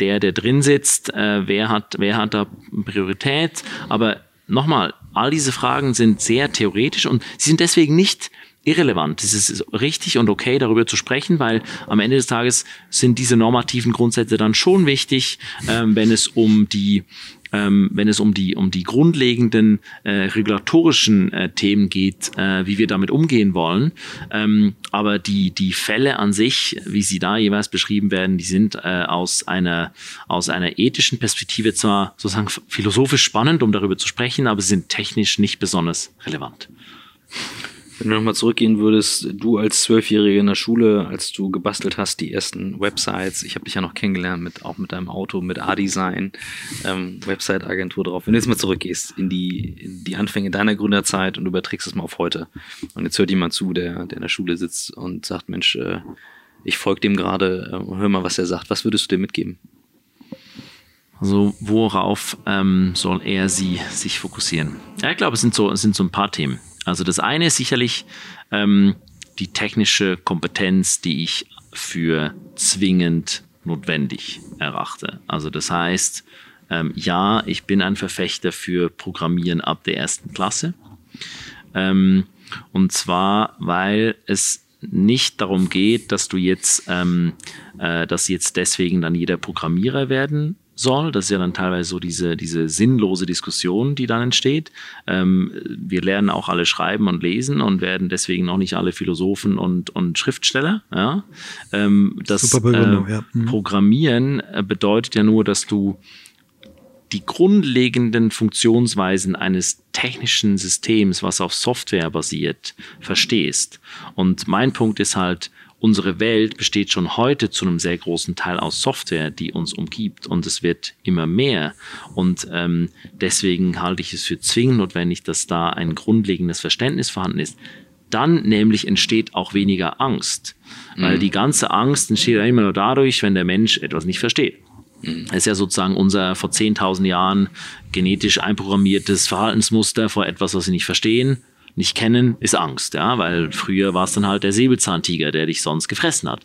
der, der drin sitzt, äh, wer hat, wer hat da Priorität? Aber nochmal, all diese Fragen sind sehr theoretisch und sie sind deswegen nicht irrelevant. Es ist richtig und okay, darüber zu sprechen, weil am Ende des Tages sind diese normativen Grundsätze dann schon wichtig, ähm, wenn es um die ähm, wenn es um die, um die grundlegenden äh, regulatorischen äh, Themen geht, äh, wie wir damit umgehen wollen. Ähm, aber die, die Fälle an sich, wie sie da jeweils beschrieben werden, die sind äh, aus, einer, aus einer ethischen Perspektive zwar sozusagen philosophisch spannend, um darüber zu sprechen, aber sie sind technisch nicht besonders relevant. Wenn du nochmal zurückgehen würdest, du als Zwölfjährige in der Schule, als du gebastelt hast, die ersten Websites, ich habe dich ja noch kennengelernt, mit, auch mit deinem Auto, mit A-Design, ähm, Website-Agentur drauf. Wenn du jetzt mal zurückgehst in die, in die Anfänge deiner Gründerzeit und überträgst es mal auf heute und jetzt hört jemand zu, der, der in der Schule sitzt und sagt, Mensch, äh, ich folge dem gerade, äh, hör mal, was er sagt. Was würdest du dir mitgeben? Also worauf ähm, soll er sie sich fokussieren? Ja, ich glaube, es sind so, es sind so ein paar Themen. Also das eine ist sicherlich ähm, die technische Kompetenz, die ich für zwingend notwendig erachte. Also das heißt, ähm, ja, ich bin ein Verfechter für Programmieren ab der ersten Klasse. Ähm, und zwar, weil es nicht darum geht, dass du jetzt, ähm, äh, dass jetzt deswegen dann jeder Programmierer werden soll. Das ist ja dann teilweise so diese, diese sinnlose Diskussion, die dann entsteht. Ähm, wir lernen auch alle schreiben und lesen und werden deswegen noch nicht alle Philosophen und, und Schriftsteller. Ja? Ähm, das äh, ja. mhm. Programmieren äh, bedeutet ja nur, dass du die grundlegenden Funktionsweisen eines technischen Systems, was auf Software basiert, verstehst. Und mein Punkt ist halt, unsere Welt besteht schon heute zu einem sehr großen Teil aus Software, die uns umgibt und es wird immer mehr. Und ähm, deswegen halte ich es für zwingend notwendig, dass da ein grundlegendes Verständnis vorhanden ist. Dann nämlich entsteht auch weniger Angst, mhm. weil die ganze Angst entsteht ja immer nur dadurch, wenn der Mensch etwas nicht versteht. Mhm. Das ist ja sozusagen unser vor 10.000 Jahren genetisch einprogrammiertes Verhaltensmuster vor etwas, was sie nicht verstehen nicht kennen, ist Angst, ja, weil früher war es dann halt der Säbelzahntiger, der dich sonst gefressen hat.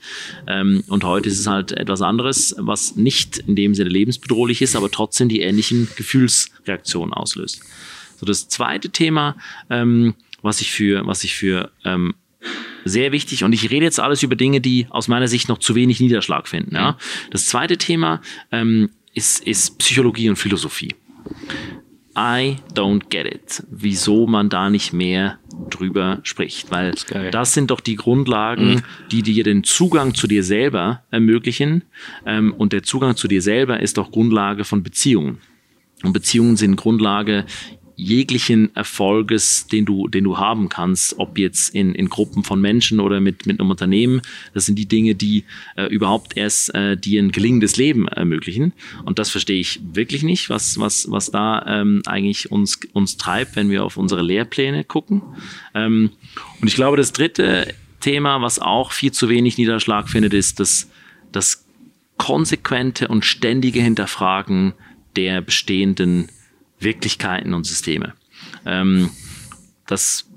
Ähm, und heute ist es halt etwas anderes, was nicht in dem Sinne lebensbedrohlich ist, aber trotzdem die ähnlichen Gefühlsreaktionen auslöst. So das zweite Thema, ähm, was ich für, was ich für ähm, sehr wichtig und ich rede jetzt alles über Dinge, die aus meiner Sicht noch zu wenig Niederschlag finden. Ja. Das zweite Thema ähm, ist, ist Psychologie und Philosophie. I don't get it, wieso man da nicht mehr drüber spricht, weil das, das sind doch die Grundlagen, mhm. die dir den Zugang zu dir selber ermöglichen ähm, und der Zugang zu dir selber ist doch Grundlage von Beziehungen. Und Beziehungen sind Grundlage jeglichen Erfolges, den du, den du haben kannst, ob jetzt in, in Gruppen von Menschen oder mit, mit einem Unternehmen. Das sind die Dinge, die äh, überhaupt erst äh, dir ein gelingendes Leben ermöglichen. Und das verstehe ich wirklich nicht, was, was, was da ähm, eigentlich uns, uns treibt, wenn wir auf unsere Lehrpläne gucken. Ähm, und ich glaube, das dritte Thema, was auch viel zu wenig Niederschlag findet, ist das, das konsequente und ständige Hinterfragen der bestehenden Wirklichkeiten und Systeme. Ähm, das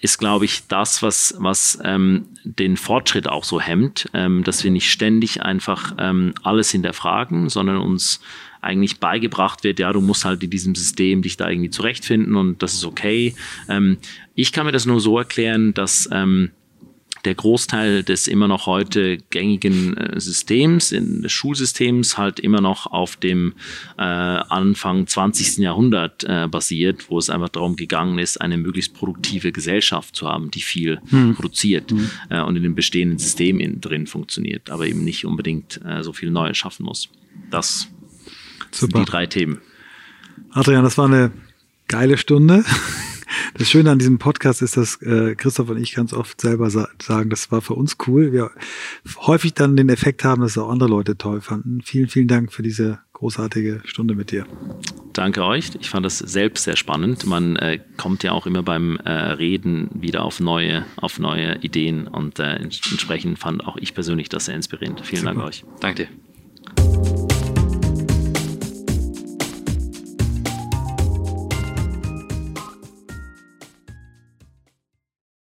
ist, glaube ich, das, was, was ähm, den Fortschritt auch so hemmt, ähm, dass wir nicht ständig einfach ähm, alles hinterfragen, sondern uns eigentlich beigebracht wird, ja, du musst halt in diesem System dich da irgendwie zurechtfinden und das ist okay. Ähm, ich kann mir das nur so erklären, dass ähm, der Großteil des immer noch heute gängigen äh, Systems, in, des Schulsystems halt immer noch auf dem äh, Anfang 20. Jahrhundert äh, basiert, wo es einfach darum gegangen ist, eine möglichst produktive Gesellschaft zu haben, die viel hm. produziert hm. Äh, und in dem bestehenden System in, drin funktioniert, aber eben nicht unbedingt äh, so viel Neues schaffen muss. Das Super. sind die drei Themen. Adrian, das war eine geile Stunde. Das Schöne an diesem Podcast ist, dass äh, Christoph und ich ganz oft selber sa sagen, das war für uns cool. Wir häufig dann den Effekt haben, dass auch andere Leute toll fanden. Vielen, vielen Dank für diese großartige Stunde mit dir. Danke euch. Ich fand das selbst sehr spannend. Man äh, kommt ja auch immer beim äh, Reden wieder auf neue, auf neue Ideen und äh, entsprechend fand auch ich persönlich das sehr inspirierend. Vielen Super. Dank euch. Danke dir.